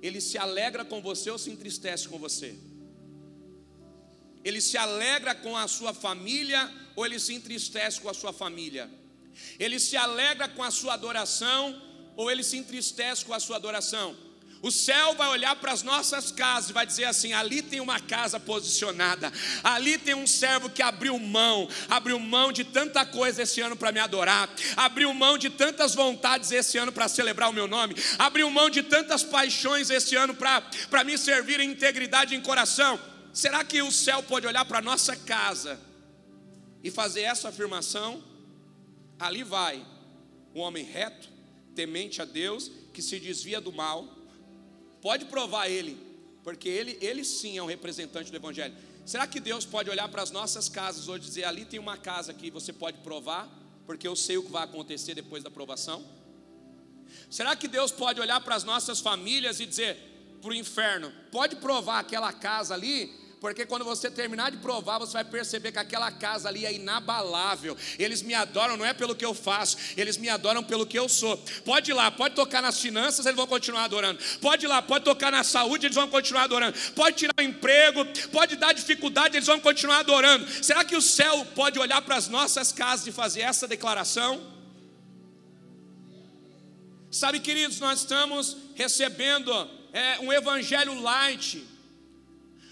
ele se alegra com você ou se entristece com você? Ele se alegra com a sua família ou ele se entristece com a sua família? Ele se alegra com a sua adoração ou ele se entristece com a sua adoração? O céu vai olhar para as nossas casas e vai dizer assim: ali tem uma casa posicionada, ali tem um servo que abriu mão, abriu mão de tanta coisa esse ano para me adorar, abriu mão de tantas vontades esse ano para celebrar o meu nome, abriu mão de tantas paixões esse ano para me servir em integridade em coração. Será que o céu pode olhar para a nossa casa e fazer essa afirmação? Ali vai um homem reto, temente a Deus, que se desvia do mal Pode provar ele, porque ele, ele sim é um representante do Evangelho. Será que Deus pode olhar para as nossas casas hoje e dizer: ali tem uma casa que você pode provar, porque eu sei o que vai acontecer depois da provação? Será que Deus pode olhar para as nossas famílias e dizer para o inferno: pode provar aquela casa ali, porque quando você terminar de provar, você vai perceber que aquela casa ali é inabalável. Eles me adoram não é pelo que eu faço, eles me adoram pelo que eu sou. Pode ir lá, pode tocar nas finanças, eles vão continuar adorando. Pode ir lá, pode tocar na saúde, eles vão continuar adorando. Pode tirar o emprego, pode dar dificuldade, eles vão continuar adorando. Será que o céu pode olhar para as nossas casas e fazer essa declaração? Sabe, queridos, nós estamos recebendo é, um evangelho light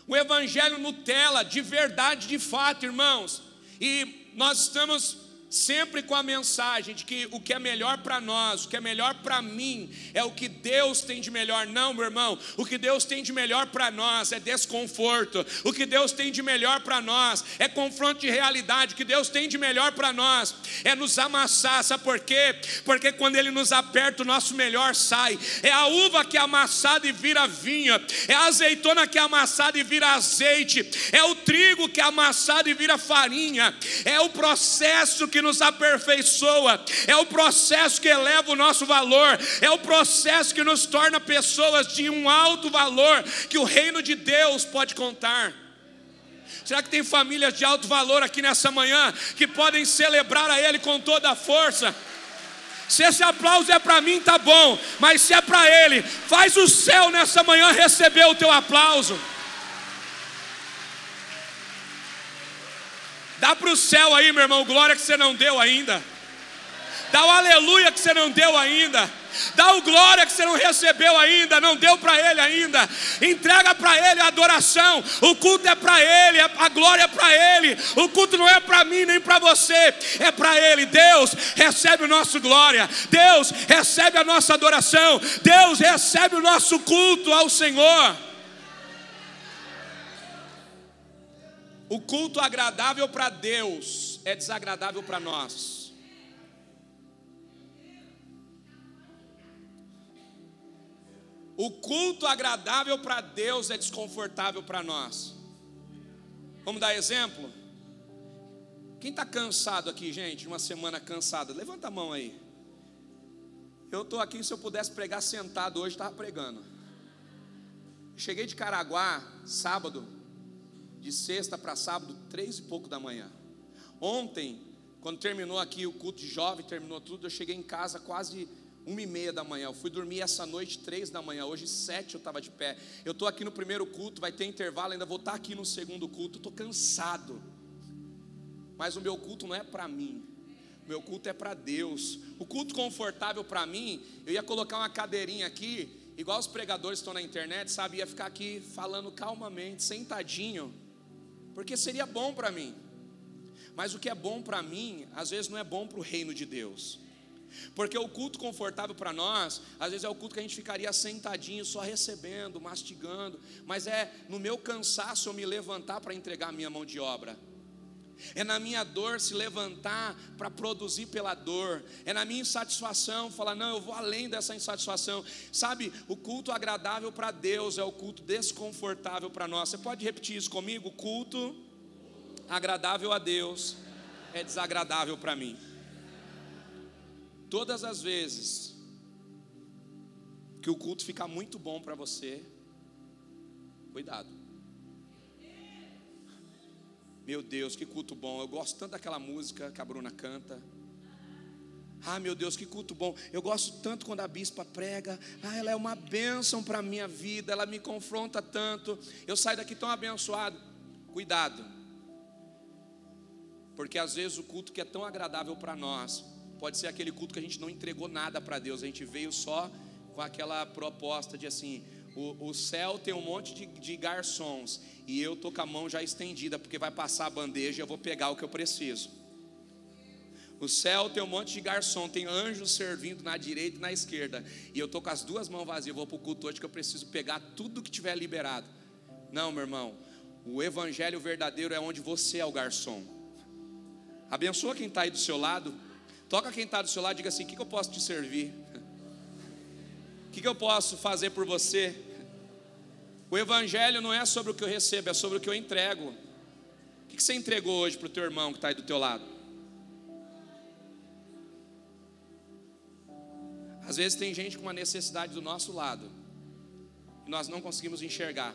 o evangelho Nutella, de verdade, de fato, irmãos. E nós estamos sempre com a mensagem de que o que é melhor para nós, o que é melhor para mim, é o que Deus tem de melhor. Não, meu irmão, o que Deus tem de melhor para nós é desconforto, o que Deus tem de melhor para nós é confronto de realidade, o que Deus tem de melhor para nós é nos amassar, sabe por quê? Porque quando Ele nos aperta, o nosso melhor sai. É a uva que é amassada e vira vinha, é a azeitona que é amassada e vira azeite, é o trigo que é amassado e vira farinha, é o processo que nos aperfeiçoa, é o processo que eleva o nosso valor, é o processo que nos torna pessoas de um alto valor que o reino de Deus pode contar. Será que tem famílias de alto valor aqui nessa manhã que podem celebrar a Ele com toda a força? Se esse aplauso é para mim, tá bom, mas se é para Ele, faz o céu nessa manhã receber o teu aplauso. Dá para o céu aí, meu irmão, glória que você não deu ainda. Dá o aleluia que você não deu ainda. Dá o glória que você não recebeu ainda, não deu para Ele ainda. Entrega para Ele a adoração. O culto é para Ele, a glória é para Ele. O culto não é para mim nem para você, é para Ele. Deus recebe o nosso glória. Deus recebe a nossa adoração. Deus recebe o nosso culto ao Senhor. O culto agradável para Deus é desagradável para nós. O culto agradável para Deus é desconfortável para nós. Vamos dar exemplo? Quem está cansado aqui, gente, uma semana cansada? Levanta a mão aí. Eu estou aqui, se eu pudesse pregar sentado hoje, estava pregando. Cheguei de Caraguá, sábado, de sexta para sábado, três e pouco da manhã. Ontem, quando terminou aqui o culto de jovem, terminou tudo, eu cheguei em casa quase uma e meia da manhã. Eu fui dormir essa noite três da manhã. Hoje sete eu estava de pé. Eu estou aqui no primeiro culto, vai ter intervalo, ainda vou estar tá aqui no segundo culto. Estou cansado. Mas o meu culto não é para mim. O meu culto é para Deus. O culto confortável para mim, eu ia colocar uma cadeirinha aqui, igual os pregadores estão na internet, sabe? Ia ficar aqui falando calmamente, sentadinho, porque seria bom para mim. Mas o que é bom para mim, às vezes não é bom para o reino de Deus. Porque o culto confortável para nós, às vezes é o culto que a gente ficaria sentadinho, só recebendo, mastigando, mas é no meu cansaço eu me levantar para entregar a minha mão de obra. É na minha dor se levantar para produzir pela dor. É na minha insatisfação falar, não, eu vou além dessa insatisfação. Sabe, o culto agradável para Deus é o culto desconfortável para nós. Você pode repetir isso comigo? Culto agradável a Deus é desagradável para mim. Todas as vezes que o culto fica muito bom para você, cuidado. Meu Deus, que culto bom. Eu gosto tanto daquela música que a Bruna canta. Ah, meu Deus, que culto bom. Eu gosto tanto quando a bispa prega. Ah, ela é uma bênção para a minha vida. Ela me confronta tanto. Eu saio daqui tão abençoado. Cuidado. Porque às vezes o culto que é tão agradável para nós Pode ser aquele culto que a gente não entregou nada para Deus, a gente veio só com aquela proposta de assim: o, o céu tem um monte de, de garçons e eu tô com a mão já estendida, porque vai passar a bandeja e eu vou pegar o que eu preciso. O céu tem um monte de garçom, tem anjos servindo na direita e na esquerda. E eu estou com as duas mãos vazias, vou para o culto hoje que eu preciso pegar tudo que tiver liberado. Não, meu irmão, o evangelho verdadeiro é onde você é o garçom. Abençoa quem está aí do seu lado. Toca quem está do seu lado e diga assim: o que, que eu posso te servir? O que, que eu posso fazer por você? O Evangelho não é sobre o que eu recebo, é sobre o que eu entrego. O que, você entregou hoje para o teu irmão que está aí do teu lado? Às vezes tem gente com uma necessidade do nosso lado e nós não conseguimos enxergar.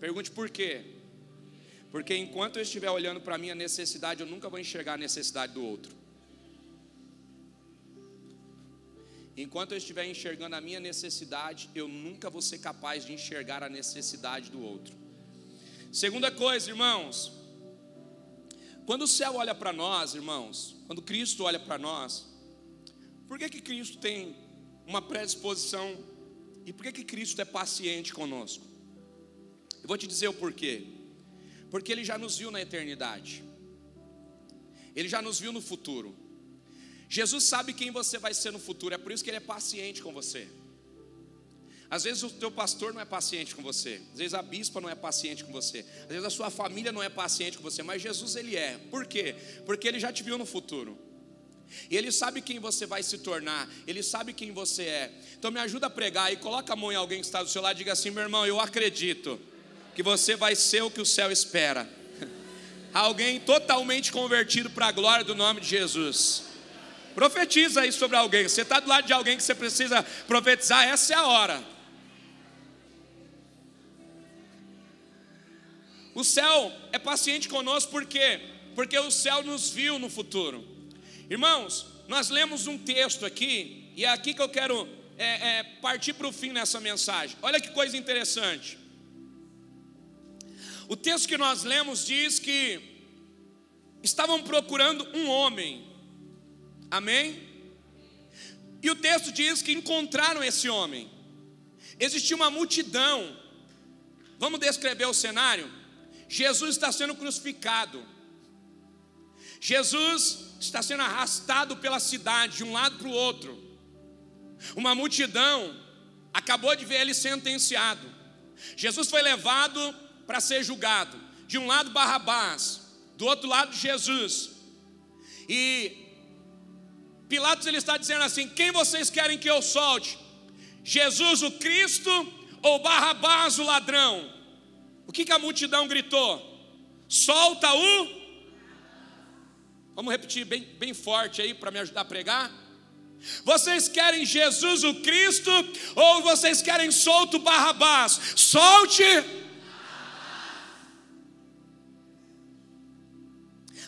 Pergunte por quê? Porque enquanto eu estiver olhando para a minha necessidade, eu nunca vou enxergar a necessidade do outro. Enquanto eu estiver enxergando a minha necessidade, eu nunca vou ser capaz de enxergar a necessidade do outro. Segunda coisa, irmãos, quando o céu olha para nós, irmãos, quando Cristo olha para nós, por que que Cristo tem uma predisposição e por que que Cristo é paciente conosco? Eu vou te dizer o porquê. Porque ele já nos viu na eternidade. Ele já nos viu no futuro. Jesus sabe quem você vai ser no futuro, é por isso que ele é paciente com você. Às vezes o teu pastor não é paciente com você, às vezes a bispa não é paciente com você, às vezes a sua família não é paciente com você, mas Jesus ele é. Por quê? Porque ele já te viu no futuro. E ele sabe quem você vai se tornar, ele sabe quem você é. Então me ajuda a pregar e coloca a mão em alguém que está do seu lado e diga assim: "Meu irmão, eu acredito que você vai ser o que o céu espera". Alguém totalmente convertido para a glória do nome de Jesus. Profetiza aí sobre alguém. Você está do lado de alguém que você precisa profetizar, essa é a hora. O céu é paciente conosco por quê? Porque o céu nos viu no futuro. Irmãos, nós lemos um texto aqui, e é aqui que eu quero é, é, partir para o fim nessa mensagem. Olha que coisa interessante. O texto que nós lemos diz que estavam procurando um homem Amém? E o texto diz que encontraram esse homem. Existia uma multidão. Vamos descrever o cenário? Jesus está sendo crucificado. Jesus está sendo arrastado pela cidade de um lado para o outro. Uma multidão acabou de ver ele sentenciado. Jesus foi levado para ser julgado. De um lado Barrabás, do outro lado Jesus. E Pilatos ele está dizendo assim: quem vocês querem que eu solte? Jesus o Cristo ou Barrabás o ladrão? O que, que a multidão gritou? Solta o. Vamos repetir bem, bem forte aí para me ajudar a pregar? Vocês querem Jesus o Cristo ou vocês querem solto Barrabás? Solte!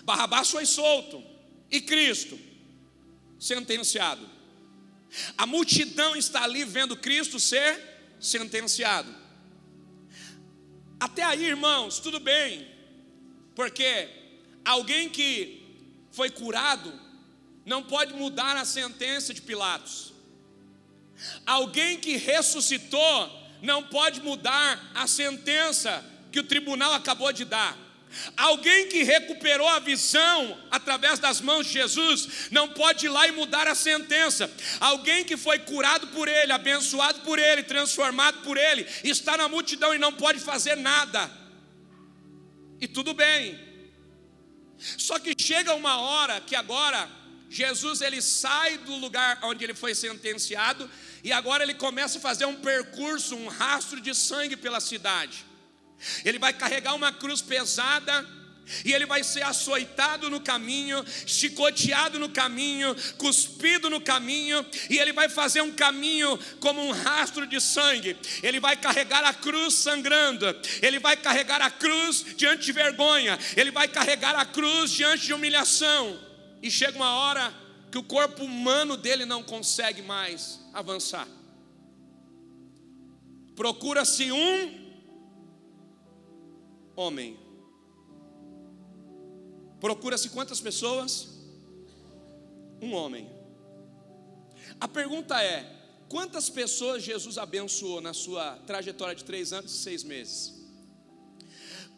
Barrabás foi solto e Cristo sentenciado. A multidão está ali vendo Cristo ser sentenciado. Até aí, irmãos, tudo bem, porque alguém que foi curado não pode mudar a sentença de Pilatos. Alguém que ressuscitou não pode mudar a sentença que o tribunal acabou de dar. Alguém que recuperou a visão através das mãos de Jesus não pode ir lá e mudar a sentença. Alguém que foi curado por Ele, abençoado por Ele, transformado por Ele, está na multidão e não pode fazer nada. E tudo bem. Só que chega uma hora que agora Jesus ele sai do lugar onde ele foi sentenciado e agora ele começa a fazer um percurso, um rastro de sangue pela cidade. Ele vai carregar uma cruz pesada, e ele vai ser açoitado no caminho, chicoteado no caminho, cuspido no caminho, e ele vai fazer um caminho como um rastro de sangue. Ele vai carregar a cruz sangrando, ele vai carregar a cruz diante de vergonha, ele vai carregar a cruz diante de humilhação. E chega uma hora que o corpo humano dele não consegue mais avançar. Procura-se um homem. Procura-se quantas pessoas? Um homem. A pergunta é: quantas pessoas Jesus abençoou na sua trajetória de três anos e seis meses?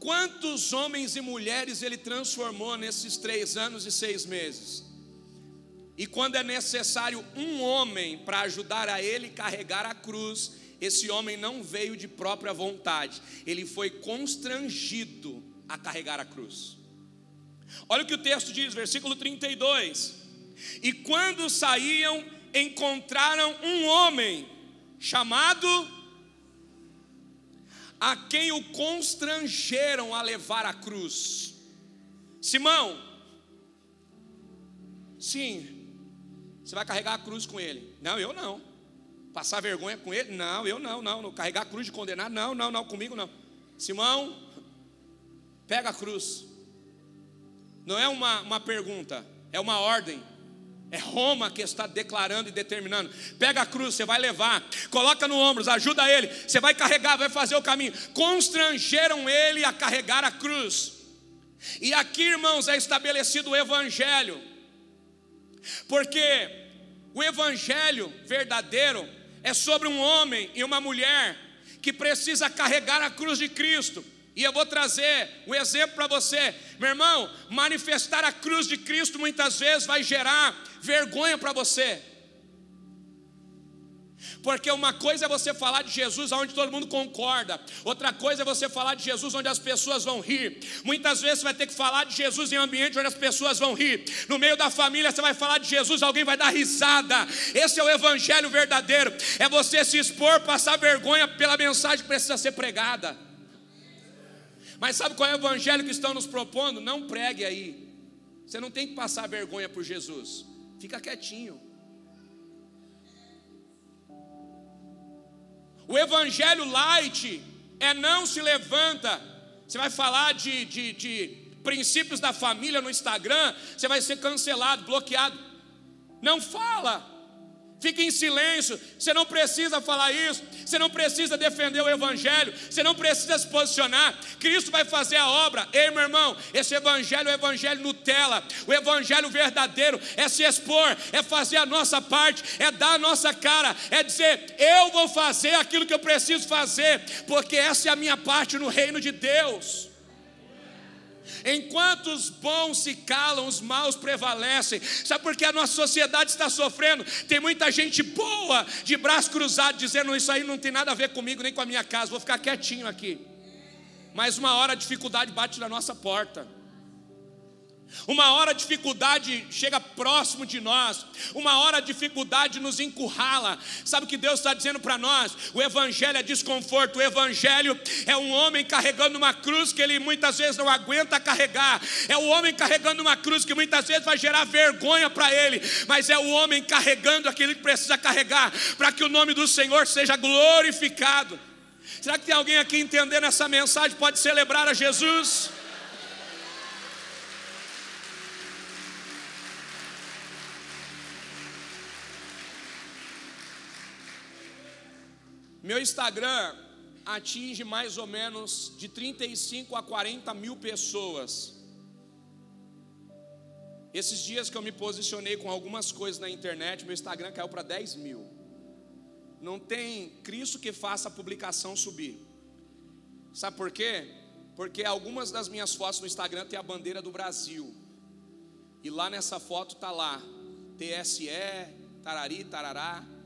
Quantos homens e mulheres ele transformou nesses três anos e seis meses? E quando é necessário um homem para ajudar a ele carregar a cruz, esse homem não veio de própria vontade, ele foi constrangido a carregar a cruz. Olha o que o texto diz, versículo 32. E quando saíam, encontraram um homem chamado a quem o constrangeram a levar a cruz. Simão, sim, você vai carregar a cruz com ele. Não, eu não. Passar vergonha com ele? Não, eu não, não. não. Carregar a cruz de condenar? Não, não, não, comigo não. Simão, pega a cruz. Não é uma, uma pergunta, é uma ordem. É Roma que está declarando e determinando. Pega a cruz, você vai levar, coloca no ombros, ajuda ele, você vai carregar, vai fazer o caminho. Constrangeram ele a carregar a cruz. E aqui, irmãos, é estabelecido o evangelho. Porque o evangelho verdadeiro é sobre um homem e uma mulher que precisa carregar a cruz de Cristo. E eu vou trazer um exemplo para você, meu irmão. Manifestar a cruz de Cristo muitas vezes vai gerar vergonha para você. Porque uma coisa é você falar de Jesus onde todo mundo concorda, outra coisa é você falar de Jesus onde as pessoas vão rir. Muitas vezes você vai ter que falar de Jesus em ambiente onde as pessoas vão rir. No meio da família você vai falar de Jesus, alguém vai dar risada. Esse é o evangelho verdadeiro. É você se expor, passar vergonha pela mensagem que precisa ser pregada. Mas sabe qual é o evangelho que estão nos propondo? Não pregue aí. Você não tem que passar vergonha por Jesus. Fica quietinho. O evangelho light é não se levanta. Você vai falar de, de, de princípios da família no Instagram, você vai ser cancelado, bloqueado. Não fala. Fique em silêncio, você não precisa falar isso, você não precisa defender o Evangelho, você não precisa se posicionar. Cristo vai fazer a obra. Ei, meu irmão, esse Evangelho é o Evangelho Nutella, o Evangelho verdadeiro é se expor, é fazer a nossa parte, é dar a nossa cara, é dizer: eu vou fazer aquilo que eu preciso fazer, porque essa é a minha parte no reino de Deus. Enquanto os bons se calam, os maus prevalecem. Sabe por que a nossa sociedade está sofrendo? Tem muita gente boa de braço cruzado dizendo isso aí não tem nada a ver comigo nem com a minha casa, vou ficar quietinho aqui. Mas uma hora a dificuldade bate na nossa porta. Uma hora a dificuldade chega próximo de nós, uma hora a dificuldade nos encurrala. Sabe o que Deus está dizendo para nós? O Evangelho é desconforto, o Evangelho é um homem carregando uma cruz que ele muitas vezes não aguenta carregar, é o homem carregando uma cruz que muitas vezes vai gerar vergonha para ele, mas é o homem carregando aquilo que precisa carregar, para que o nome do Senhor seja glorificado. Será que tem alguém aqui entendendo essa mensagem? Pode celebrar a Jesus? Meu Instagram atinge mais ou menos de 35 a 40 mil pessoas. Esses dias que eu me posicionei com algumas coisas na internet, meu Instagram caiu para 10 mil. Não tem Cristo que faça a publicação subir. Sabe por quê? Porque algumas das minhas fotos no Instagram tem a bandeira do Brasil. E lá nessa foto tá lá TSE, tarari, tarará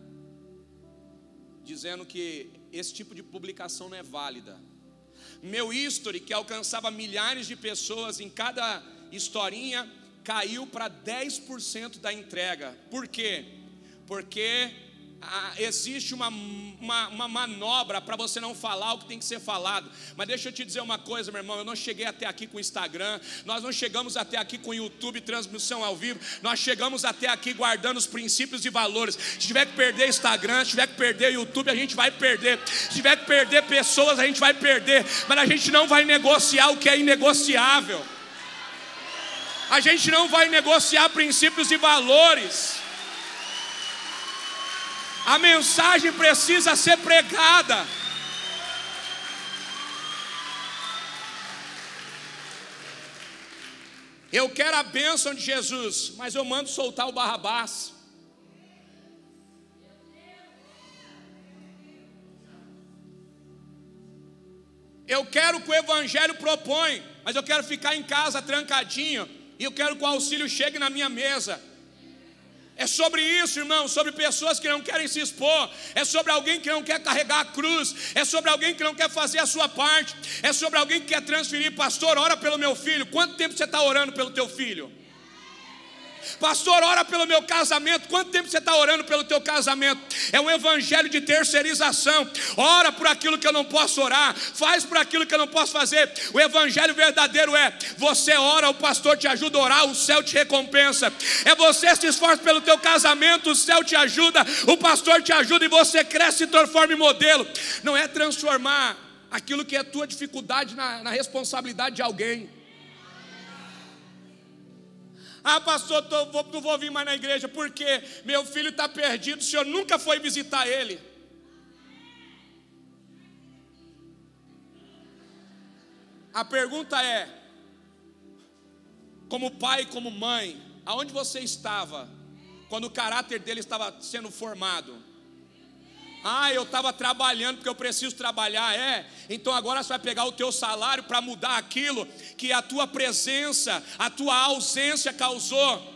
dizendo que esse tipo de publicação não é válida. Meu history, que alcançava milhares de pessoas em cada historinha, caiu para 10% da entrega. Por quê? Porque ah, existe uma, uma, uma manobra para você não falar o que tem que ser falado. Mas deixa eu te dizer uma coisa, meu irmão. Eu não cheguei até aqui com Instagram, nós não chegamos até aqui com YouTube, transmissão ao vivo, nós chegamos até aqui guardando os princípios e valores. Se tiver que perder Instagram, se tiver que perder YouTube, a gente vai perder. Se tiver que perder pessoas, a gente vai perder. Mas a gente não vai negociar o que é inegociável. A gente não vai negociar princípios e valores. A mensagem precisa ser pregada. Eu quero a bênção de Jesus, mas eu mando soltar o Barrabás. Eu quero que o Evangelho propõe, mas eu quero ficar em casa trancadinho, e eu quero que o auxílio chegue na minha mesa. É sobre isso, irmão, sobre pessoas que não querem se expor, é sobre alguém que não quer carregar a cruz, é sobre alguém que não quer fazer a sua parte, é sobre alguém que quer transferir, pastor, ora pelo meu filho. Quanto tempo você está orando pelo teu filho? Pastor, ora pelo meu casamento. Quanto tempo você está orando pelo teu casamento? É um evangelho de terceirização. Ora por aquilo que eu não posso orar, faz por aquilo que eu não posso fazer. O evangelho verdadeiro é: você ora, o pastor te ajuda a orar, o céu te recompensa. É você se esforça pelo teu casamento, o céu te ajuda, o pastor te ajuda e você cresce e transforma em modelo. Não é transformar aquilo que é tua dificuldade na, na responsabilidade de alguém. Ah, pastor, tô, vou, não vou vir mais na igreja porque meu filho está perdido, o senhor nunca foi visitar ele. A pergunta é: como pai, como mãe, aonde você estava quando o caráter dele estava sendo formado? Ah, eu estava trabalhando porque eu preciso trabalhar. É, então agora você vai pegar o teu salário para mudar aquilo que a tua presença, a tua ausência causou.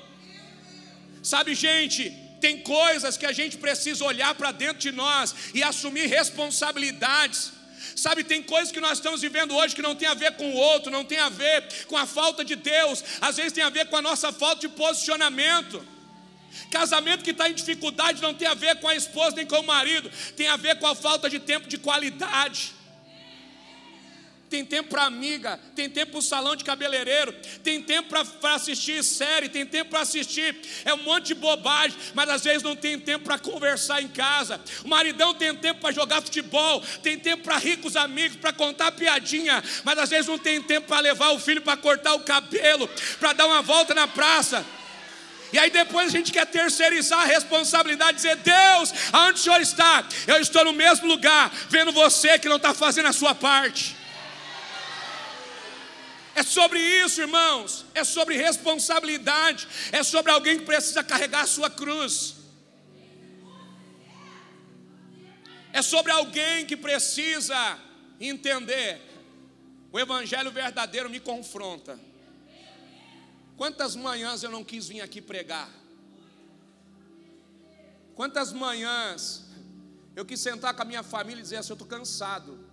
Sabe, gente, tem coisas que a gente precisa olhar para dentro de nós e assumir responsabilidades. Sabe, tem coisas que nós estamos vivendo hoje que não tem a ver com o outro, não tem a ver com a falta de Deus, às vezes tem a ver com a nossa falta de posicionamento. Casamento que está em dificuldade não tem a ver com a esposa nem com o marido, tem a ver com a falta de tempo de qualidade. Tem tempo para amiga, tem tempo para o salão de cabeleireiro, tem tempo para assistir série, tem tempo para assistir, é um monte de bobagem, mas às vezes não tem tempo para conversar em casa. O maridão tem tempo para jogar futebol, tem tempo para rir com os amigos, para contar piadinha, mas às vezes não tem tempo para levar o filho para cortar o cabelo, para dar uma volta na praça. E aí depois a gente quer terceirizar a responsabilidade, dizer: Deus, aonde o Senhor está? Eu estou no mesmo lugar, vendo você que não está fazendo a sua parte. É sobre isso, irmãos. É sobre responsabilidade. É sobre alguém que precisa carregar a sua cruz. É sobre alguém que precisa entender. O Evangelho verdadeiro me confronta. Quantas manhãs eu não quis vir aqui pregar? Quantas manhãs eu quis sentar com a minha família e dizer assim: eu estou cansado.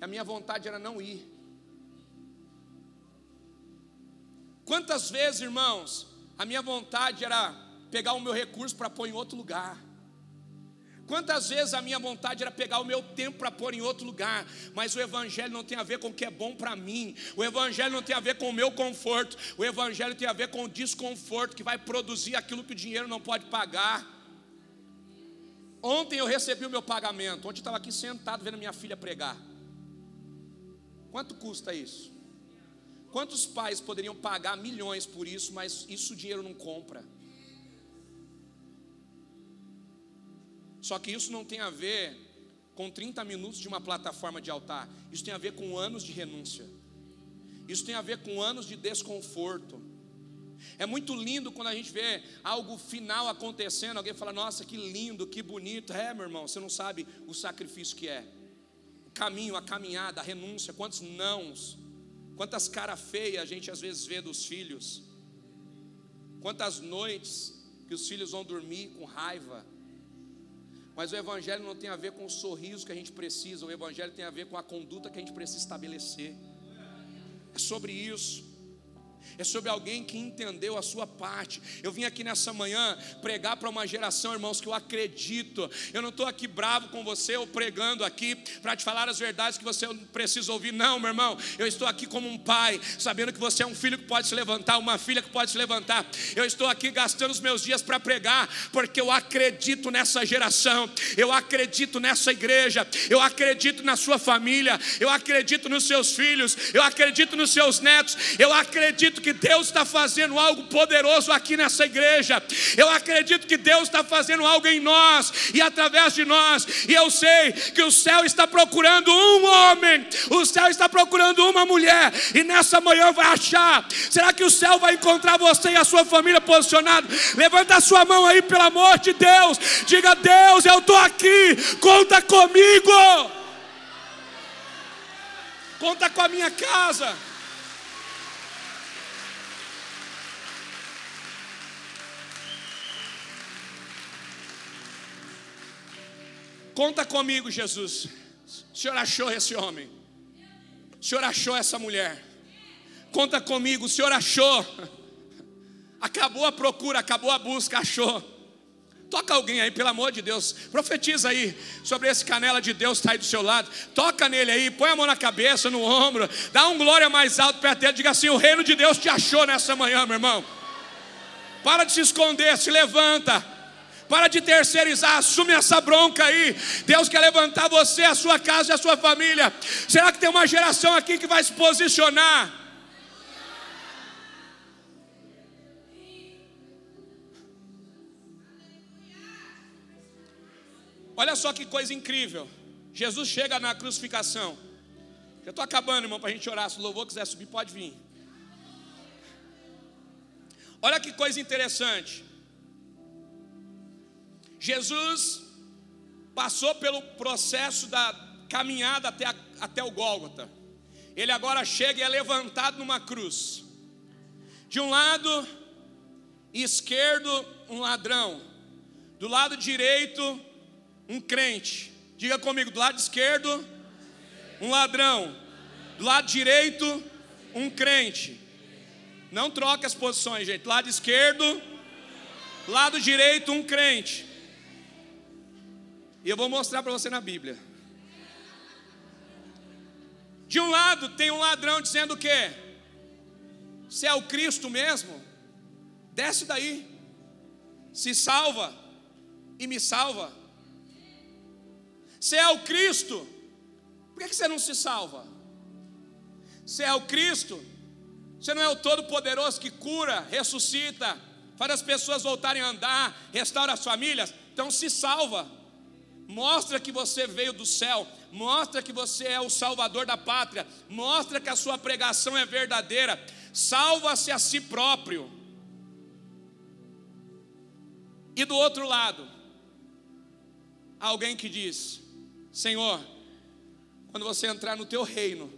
A minha vontade era não ir. Quantas vezes, irmãos, a minha vontade era pegar o meu recurso para pôr em outro lugar. Quantas vezes a minha vontade era pegar o meu tempo para pôr em outro lugar, mas o Evangelho não tem a ver com o que é bom para mim, o Evangelho não tem a ver com o meu conforto, o Evangelho tem a ver com o desconforto que vai produzir aquilo que o dinheiro não pode pagar. Ontem eu recebi o meu pagamento, ontem eu estava aqui sentado vendo minha filha pregar. Quanto custa isso? Quantos pais poderiam pagar milhões por isso, mas isso o dinheiro não compra? Só que isso não tem a ver com 30 minutos de uma plataforma de altar. Isso tem a ver com anos de renúncia. Isso tem a ver com anos de desconforto. É muito lindo quando a gente vê algo final acontecendo, alguém fala: "Nossa, que lindo, que bonito". É, meu irmão, você não sabe o sacrifício que é. O caminho, a caminhada, a renúncia, quantos nãos, Quantas caras feias a gente às vezes vê dos filhos. Quantas noites que os filhos vão dormir com raiva. Mas o Evangelho não tem a ver com o sorriso que a gente precisa, o Evangelho tem a ver com a conduta que a gente precisa estabelecer. É sobre isso é sobre alguém que entendeu a sua parte. Eu vim aqui nessa manhã pregar para uma geração, irmãos, que eu acredito. Eu não estou aqui bravo com você ou pregando aqui para te falar as verdades que você precisa ouvir. Não, meu irmão. Eu estou aqui como um pai, sabendo que você é um filho que pode se levantar, uma filha que pode se levantar. Eu estou aqui gastando os meus dias para pregar, porque eu acredito nessa geração. Eu acredito nessa igreja. Eu acredito na sua família. Eu acredito nos seus filhos. Eu acredito nos seus netos. Eu acredito que Deus está fazendo algo poderoso aqui nessa igreja. Eu acredito que Deus está fazendo algo em nós e através de nós. E eu sei que o céu está procurando um homem, o céu está procurando uma mulher, e nessa manhã vai achar. Será que o céu vai encontrar você e a sua família posicionado? Levanta a sua mão aí, pelo amor de Deus. Diga: Deus, eu estou aqui, conta comigo. Conta com a minha casa. Conta comigo, Jesus. O Senhor achou esse homem. O Senhor achou essa mulher. Conta comigo, o Senhor achou. Acabou a procura, acabou a busca, achou. Toca alguém aí, pelo amor de Deus. Profetiza aí sobre esse canela de Deus está aí do seu lado. Toca nele aí, põe a mão na cabeça, no ombro. Dá um glória mais alto perto dele. Diga assim: o reino de Deus te achou nessa manhã, meu irmão. Para de se esconder, se levanta. Para de terceirizar, assume essa bronca aí. Deus quer levantar você, a sua casa e a sua família. Será que tem uma geração aqui que vai se posicionar? Olha só que coisa incrível. Jesus chega na crucificação. Eu estou acabando, irmão, para a gente orar. Se o louvor quiser subir, pode vir. Olha que coisa interessante. Jesus passou pelo processo da caminhada até, a, até o Gólgota. Ele agora chega e é levantado numa cruz. De um lado esquerdo, um ladrão. Do lado direito, um crente. Diga comigo, do lado esquerdo, um ladrão. Do lado direito, um crente. Não troque as posições, gente. Lado esquerdo, lado direito, um crente. E eu vou mostrar para você na Bíblia. De um lado tem um ladrão dizendo o quê? Se é o Cristo mesmo, desce daí, se salva e me salva. Se é o Cristo, por que você não se salva? Se é o Cristo, você não é o Todo-Poderoso que cura, ressuscita, faz as pessoas voltarem a andar, restaura as famílias, então se salva mostra que você veio do céu, mostra que você é o salvador da pátria, mostra que a sua pregação é verdadeira, salva-se a si próprio. E do outro lado, alguém que diz: Senhor, quando você entrar no teu reino,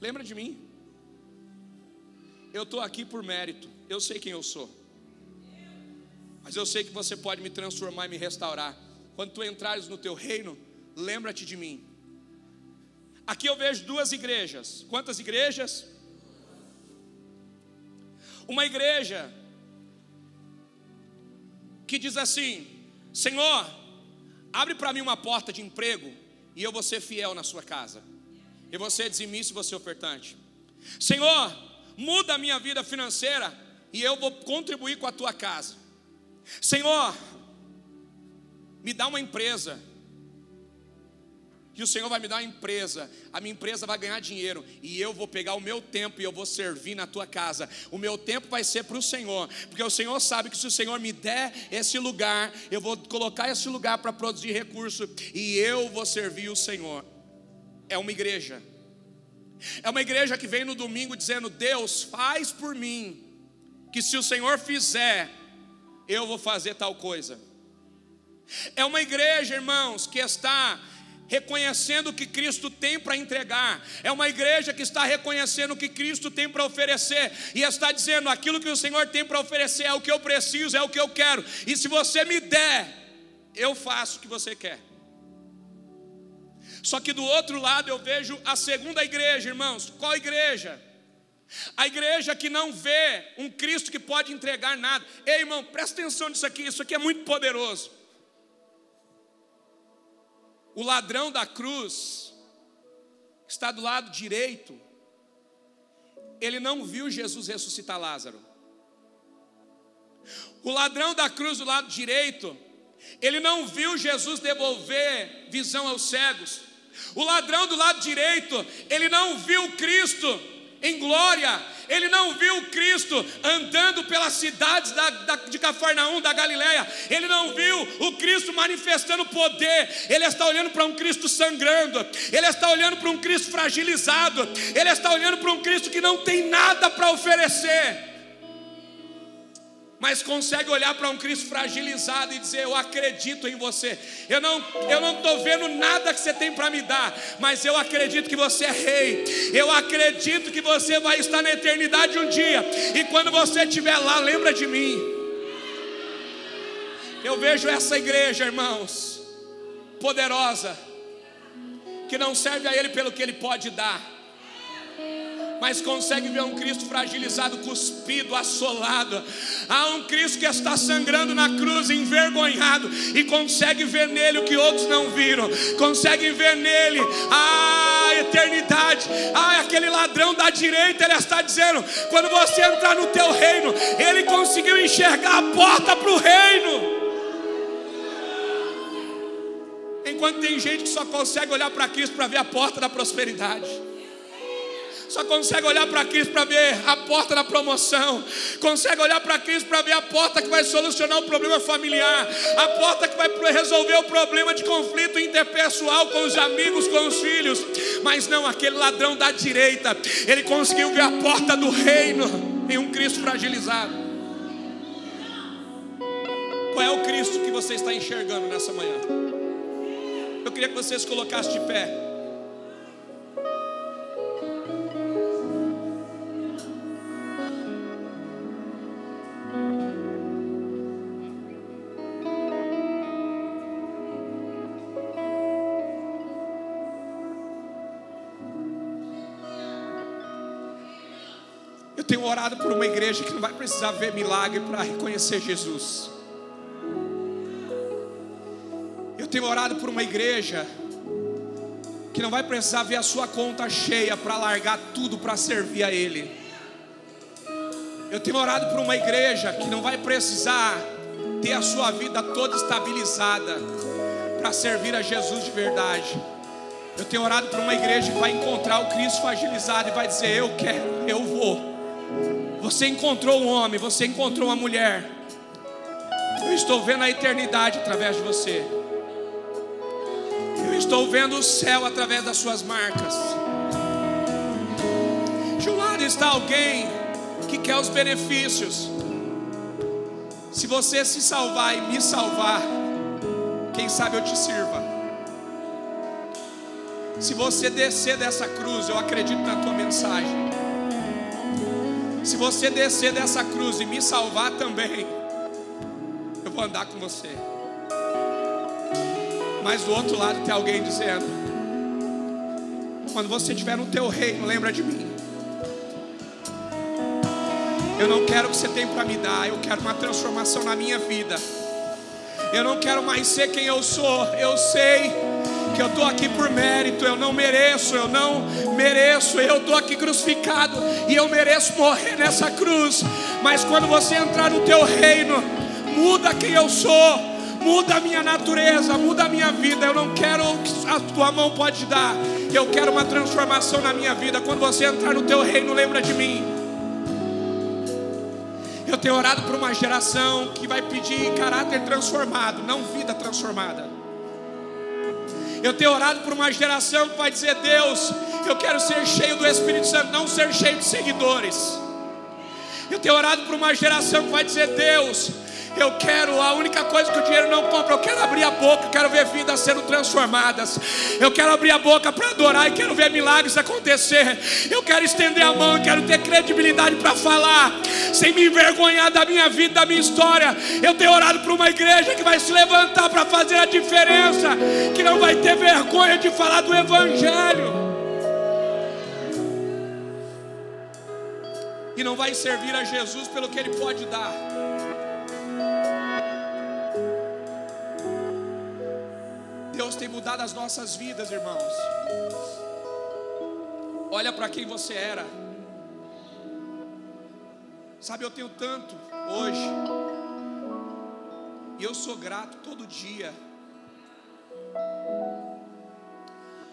lembra de mim. Eu estou aqui por mérito, eu sei quem eu sou, mas eu sei que você pode me transformar e me restaurar. Quando tu entrares no teu reino, lembra-te de mim. Aqui eu vejo duas igrejas. Quantas igrejas? Uma igreja que diz assim: Senhor, abre para mim uma porta de emprego e eu vou ser fiel na sua casa. Eu vou ser dizimista e vou ser ofertante. Senhor, muda a minha vida financeira e eu vou contribuir com a tua casa. Senhor, me dá uma empresa que o Senhor vai me dar uma empresa, a minha empresa vai ganhar dinheiro, e eu vou pegar o meu tempo e eu vou servir na tua casa. O meu tempo vai ser para o Senhor, porque o Senhor sabe que se o Senhor me der esse lugar, eu vou colocar esse lugar para produzir recurso, e eu vou servir o Senhor. É uma igreja, é uma igreja que vem no domingo dizendo: Deus, faz por mim, que se o Senhor fizer, eu vou fazer tal coisa. É uma igreja, irmãos, que está reconhecendo o que Cristo tem para entregar. É uma igreja que está reconhecendo o que Cristo tem para oferecer e está dizendo: aquilo que o Senhor tem para oferecer é o que eu preciso, é o que eu quero. E se você me der, eu faço o que você quer. Só que do outro lado eu vejo a segunda igreja, irmãos. Qual igreja? A igreja que não vê um Cristo que pode entregar nada. Ei, irmão, presta atenção nisso aqui, isso aqui é muito poderoso. O ladrão da cruz está do lado direito. Ele não viu Jesus ressuscitar Lázaro. O ladrão da cruz do lado direito, ele não viu Jesus devolver visão aos cegos. O ladrão do lado direito, ele não viu Cristo em glória. Ele não viu Cristo andando pelas cidades da, da, de Cafarnaum, da Galileia. Ele não viu o Cristo manifestando poder. Ele está olhando para um Cristo sangrando. Ele está olhando para um Cristo fragilizado. Ele está olhando para um Cristo que não tem nada para oferecer mas consegue olhar para um Cristo fragilizado e dizer: Eu acredito em você. Eu não eu não estou vendo nada que você tem para me dar, mas eu acredito que você é rei. Eu acredito que você vai estar na eternidade um dia. E quando você estiver lá, lembra de mim. Eu vejo essa igreja, irmãos, poderosa, que não serve a Ele pelo que Ele pode dar mas consegue ver um Cristo fragilizado, cuspido, assolado. Há um Cristo que está sangrando na cruz, envergonhado, e consegue ver nele o que outros não viram, consegue ver nele a eternidade. Ah, aquele ladrão da direita, ele está dizendo: quando você entrar no teu reino, ele conseguiu enxergar a porta para o reino. Enquanto tem gente que só consegue olhar para Cristo para ver a porta da prosperidade só consegue olhar para Cristo para ver a porta da promoção, consegue olhar para Cristo para ver a porta que vai solucionar o problema familiar, a porta que vai resolver o problema de conflito interpessoal com os amigos, com os filhos, mas não aquele ladrão da direita, ele conseguiu ver a porta do reino em um Cristo fragilizado. Qual é o Cristo que você está enxergando nessa manhã? Eu queria que vocês colocassem de pé. Orado por uma igreja que não vai precisar ver milagre para reconhecer Jesus. Eu tenho orado por uma igreja que não vai precisar ver a sua conta cheia para largar tudo para servir a Ele. Eu tenho orado por uma igreja que não vai precisar ter a sua vida toda estabilizada para servir a Jesus de verdade. Eu tenho orado por uma igreja que vai encontrar o Cristo fragilizado e vai dizer: Eu quero, eu vou. Você encontrou um homem, você encontrou uma mulher. Eu estou vendo a eternidade através de você. Eu estou vendo o céu através das suas marcas. De um lado está alguém que quer os benefícios. Se você se salvar e me salvar, quem sabe eu te sirva. Se você descer dessa cruz, eu acredito na tua mensagem. Se você descer dessa cruz e me salvar também, eu vou andar com você. Mas do outro lado tem alguém dizendo: quando você estiver no teu reino, lembra de mim. Eu não quero o que você tem para me dar, eu quero uma transformação na minha vida. Eu não quero mais ser quem eu sou, eu sei que eu estou aqui por mérito, eu não mereço, eu não mereço, eu estou aqui crucificado e eu mereço morrer nessa cruz. Mas quando você entrar no teu reino, muda quem eu sou, muda a minha natureza, muda a minha vida. Eu não quero o que a tua mão pode dar, eu quero uma transformação na minha vida. Quando você entrar no teu reino, lembra de mim. Eu tenho orado por uma geração que vai pedir caráter transformado, não vida transformada. Eu tenho orado por uma geração que vai dizer: Deus, eu quero ser cheio do Espírito Santo, não ser cheio de seguidores. Eu tenho orado por uma geração que vai dizer: Deus, eu quero, a única coisa que o dinheiro não compra, eu quero abrir a boca, eu quero ver vidas sendo transformadas. Eu quero abrir a boca para adorar e quero ver milagres acontecer. Eu quero estender a mão, eu quero ter credibilidade para falar, sem me envergonhar da minha vida, da minha história. Eu tenho orado por uma igreja que vai se levantar para fazer a diferença, que não vai ter vergonha de falar do Evangelho. E não vai servir a Jesus pelo que Ele pode dar. Deus tem mudado as nossas vidas, irmãos. Olha para quem você era. Sabe, eu tenho tanto hoje. E eu sou grato todo dia.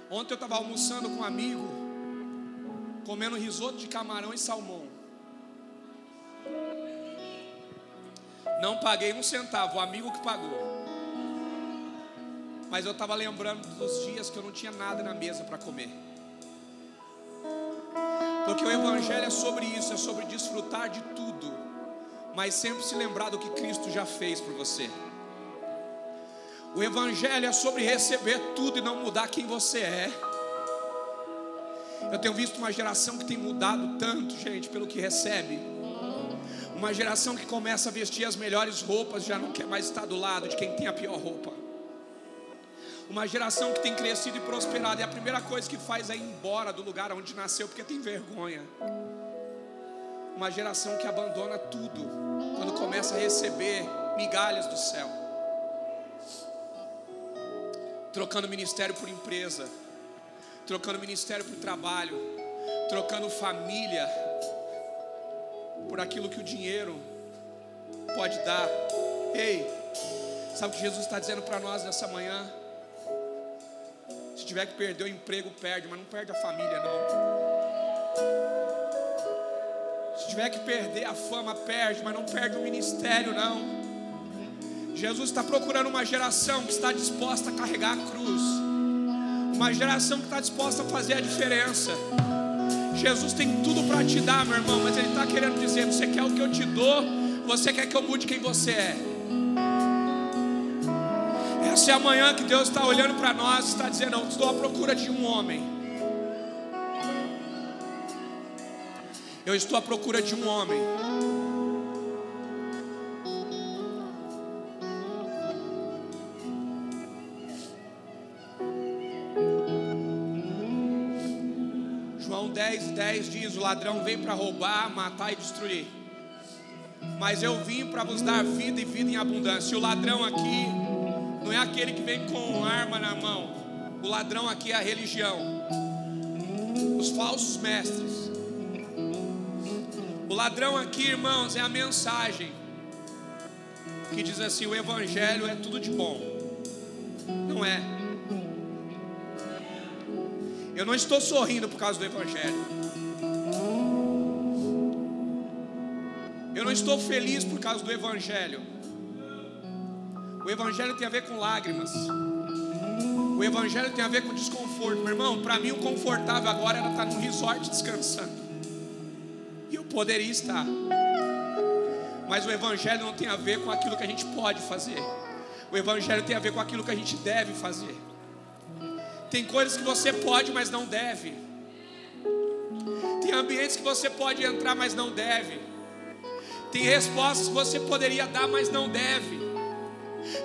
Ontem eu estava almoçando com um amigo, comendo risoto de camarão e salmão. Não paguei um centavo, o amigo que pagou. Mas eu estava lembrando dos dias que eu não tinha nada na mesa para comer. Porque o Evangelho é sobre isso, é sobre desfrutar de tudo, mas sempre se lembrar do que Cristo já fez por você. O Evangelho é sobre receber tudo e não mudar quem você é. Eu tenho visto uma geração que tem mudado tanto, gente, pelo que recebe. Uma geração que começa a vestir as melhores roupas, já não quer mais estar do lado de quem tem a pior roupa. Uma geração que tem crescido e prosperado, e a primeira coisa que faz é ir embora do lugar onde nasceu, porque tem vergonha. Uma geração que abandona tudo quando começa a receber migalhas do céu, trocando ministério por empresa, trocando ministério por trabalho, trocando família por aquilo que o dinheiro pode dar. Ei, sabe o que Jesus está dizendo para nós nessa manhã? Se tiver que perder o emprego, perde, mas não perde a família, não. Se tiver que perder a fama, perde, mas não perde o ministério, não. Jesus está procurando uma geração que está disposta a carregar a cruz, uma geração que está disposta a fazer a diferença. Jesus tem tudo para te dar, meu irmão, mas Ele está querendo dizer: você quer o que eu te dou, você quer que eu mude quem você é. Essa é a manhã que Deus está olhando para nós e está dizendo: Não, estou à procura de um homem. Eu estou à procura de um homem. João 10, 10 diz: O ladrão vem para roubar, matar e destruir. Mas eu vim para vos dar vida e vida em abundância. O ladrão aqui é aquele que vem com arma na mão. O ladrão aqui é a religião, os falsos mestres. O ladrão aqui, irmãos, é a mensagem que diz assim: o Evangelho é tudo de bom. Não é. Eu não estou sorrindo por causa do Evangelho. Eu não estou feliz por causa do Evangelho. O Evangelho tem a ver com lágrimas. O Evangelho tem a ver com desconforto. Meu irmão, para mim o confortável agora era estar num resort descansando. E eu poderia estar. Mas o Evangelho não tem a ver com aquilo que a gente pode fazer. O Evangelho tem a ver com aquilo que a gente deve fazer. Tem coisas que você pode, mas não deve. Tem ambientes que você pode entrar, mas não deve. Tem respostas que você poderia dar, mas não deve.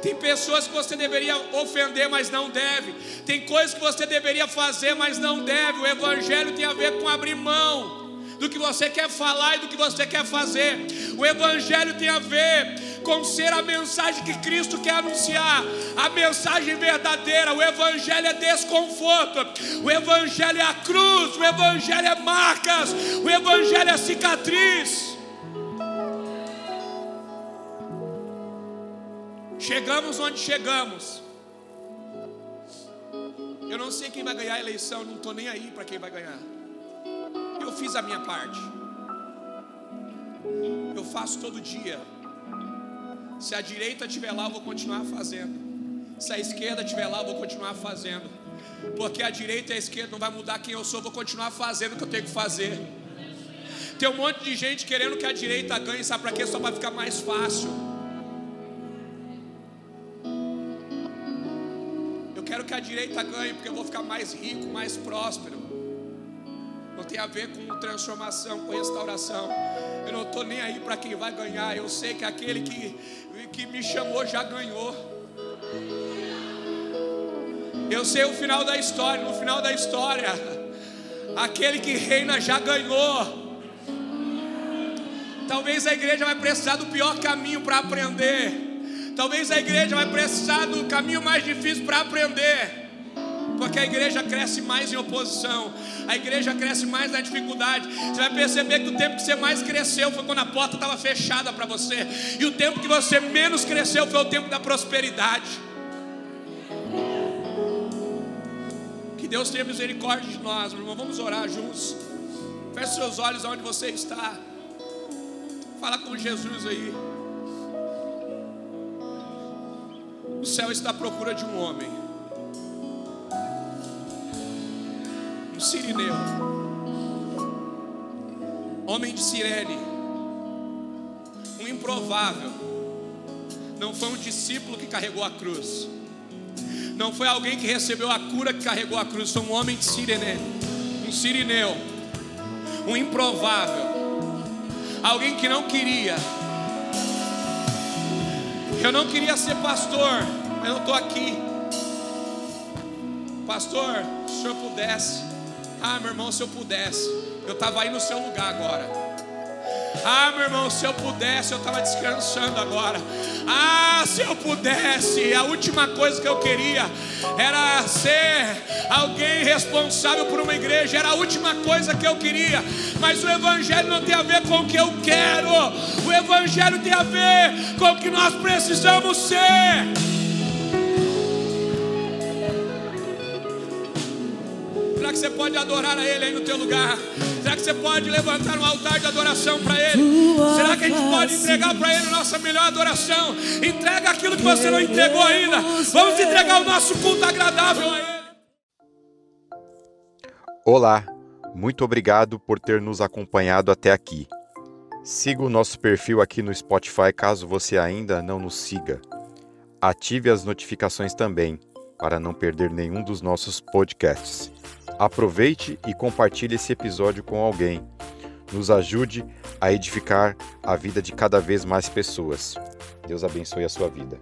Tem pessoas que você deveria ofender, mas não deve. Tem coisas que você deveria fazer, mas não deve. O Evangelho tem a ver com abrir mão, do que você quer falar e do que você quer fazer. O Evangelho tem a ver com ser a mensagem que Cristo quer anunciar, a mensagem verdadeira. O Evangelho é desconforto, o Evangelho é a cruz, o Evangelho é marcas, o Evangelho é cicatriz. Chegamos onde chegamos. Eu não sei quem vai ganhar a eleição, não estou nem aí para quem vai ganhar. Eu fiz a minha parte. Eu faço todo dia. Se a direita estiver lá, eu vou continuar fazendo. Se a esquerda estiver lá, eu vou continuar fazendo. Porque a direita e a esquerda não vai mudar quem eu sou, eu vou continuar fazendo o que eu tenho que fazer. Tem um monte de gente querendo que a direita ganhe, sabe para quê? Só para ficar mais fácil. Quero que a direita ganhe, porque eu vou ficar mais rico, mais próspero não tem a ver com transformação, com restauração. Eu não estou nem aí para quem vai ganhar. Eu sei que aquele que, que me chamou já ganhou. Eu sei o final da história. No final da história, aquele que reina já ganhou. Talvez a igreja vai precisar do pior caminho para aprender. Talvez a igreja vai precisar do caminho mais difícil para aprender porque a igreja cresce mais em oposição, a igreja cresce mais na dificuldade. Você vai perceber que o tempo que você mais cresceu foi quando a porta estava fechada para você, e o tempo que você menos cresceu foi o tempo da prosperidade. Que Deus tenha misericórdia de nós, meu irmão. Vamos orar juntos. Feche seus olhos aonde você está. Fala com Jesus aí. O céu está à procura de um homem. Um sirineu, homem de Sirene, um improvável. Não foi um discípulo que carregou a cruz, não foi alguém que recebeu a cura que carregou a cruz, foi um homem de Sirene, um sirineu, um improvável, alguém que não queria. Eu não queria ser pastor, mas eu estou aqui. Pastor, se o senhor pudesse ah, meu irmão, se eu pudesse, eu estava aí no seu lugar agora. Ah, meu irmão, se eu pudesse, eu estava descansando agora. Ah, se eu pudesse, a última coisa que eu queria era ser alguém responsável por uma igreja, era a última coisa que eu queria. Mas o Evangelho não tem a ver com o que eu quero, o Evangelho tem a ver com o que nós precisamos ser. Será que você pode adorar a Ele aí no teu lugar? Será que você pode levantar um altar de adoração para Ele? Será que a gente pode entregar para Ele nossa melhor adoração? Entrega aquilo que você não entregou ainda. Vamos entregar o nosso culto agradável a Ele. Olá, muito obrigado por ter nos acompanhado até aqui. Siga o nosso perfil aqui no Spotify caso você ainda não nos siga. Ative as notificações também para não perder nenhum dos nossos podcasts. Aproveite e compartilhe esse episódio com alguém. Nos ajude a edificar a vida de cada vez mais pessoas. Deus abençoe a sua vida.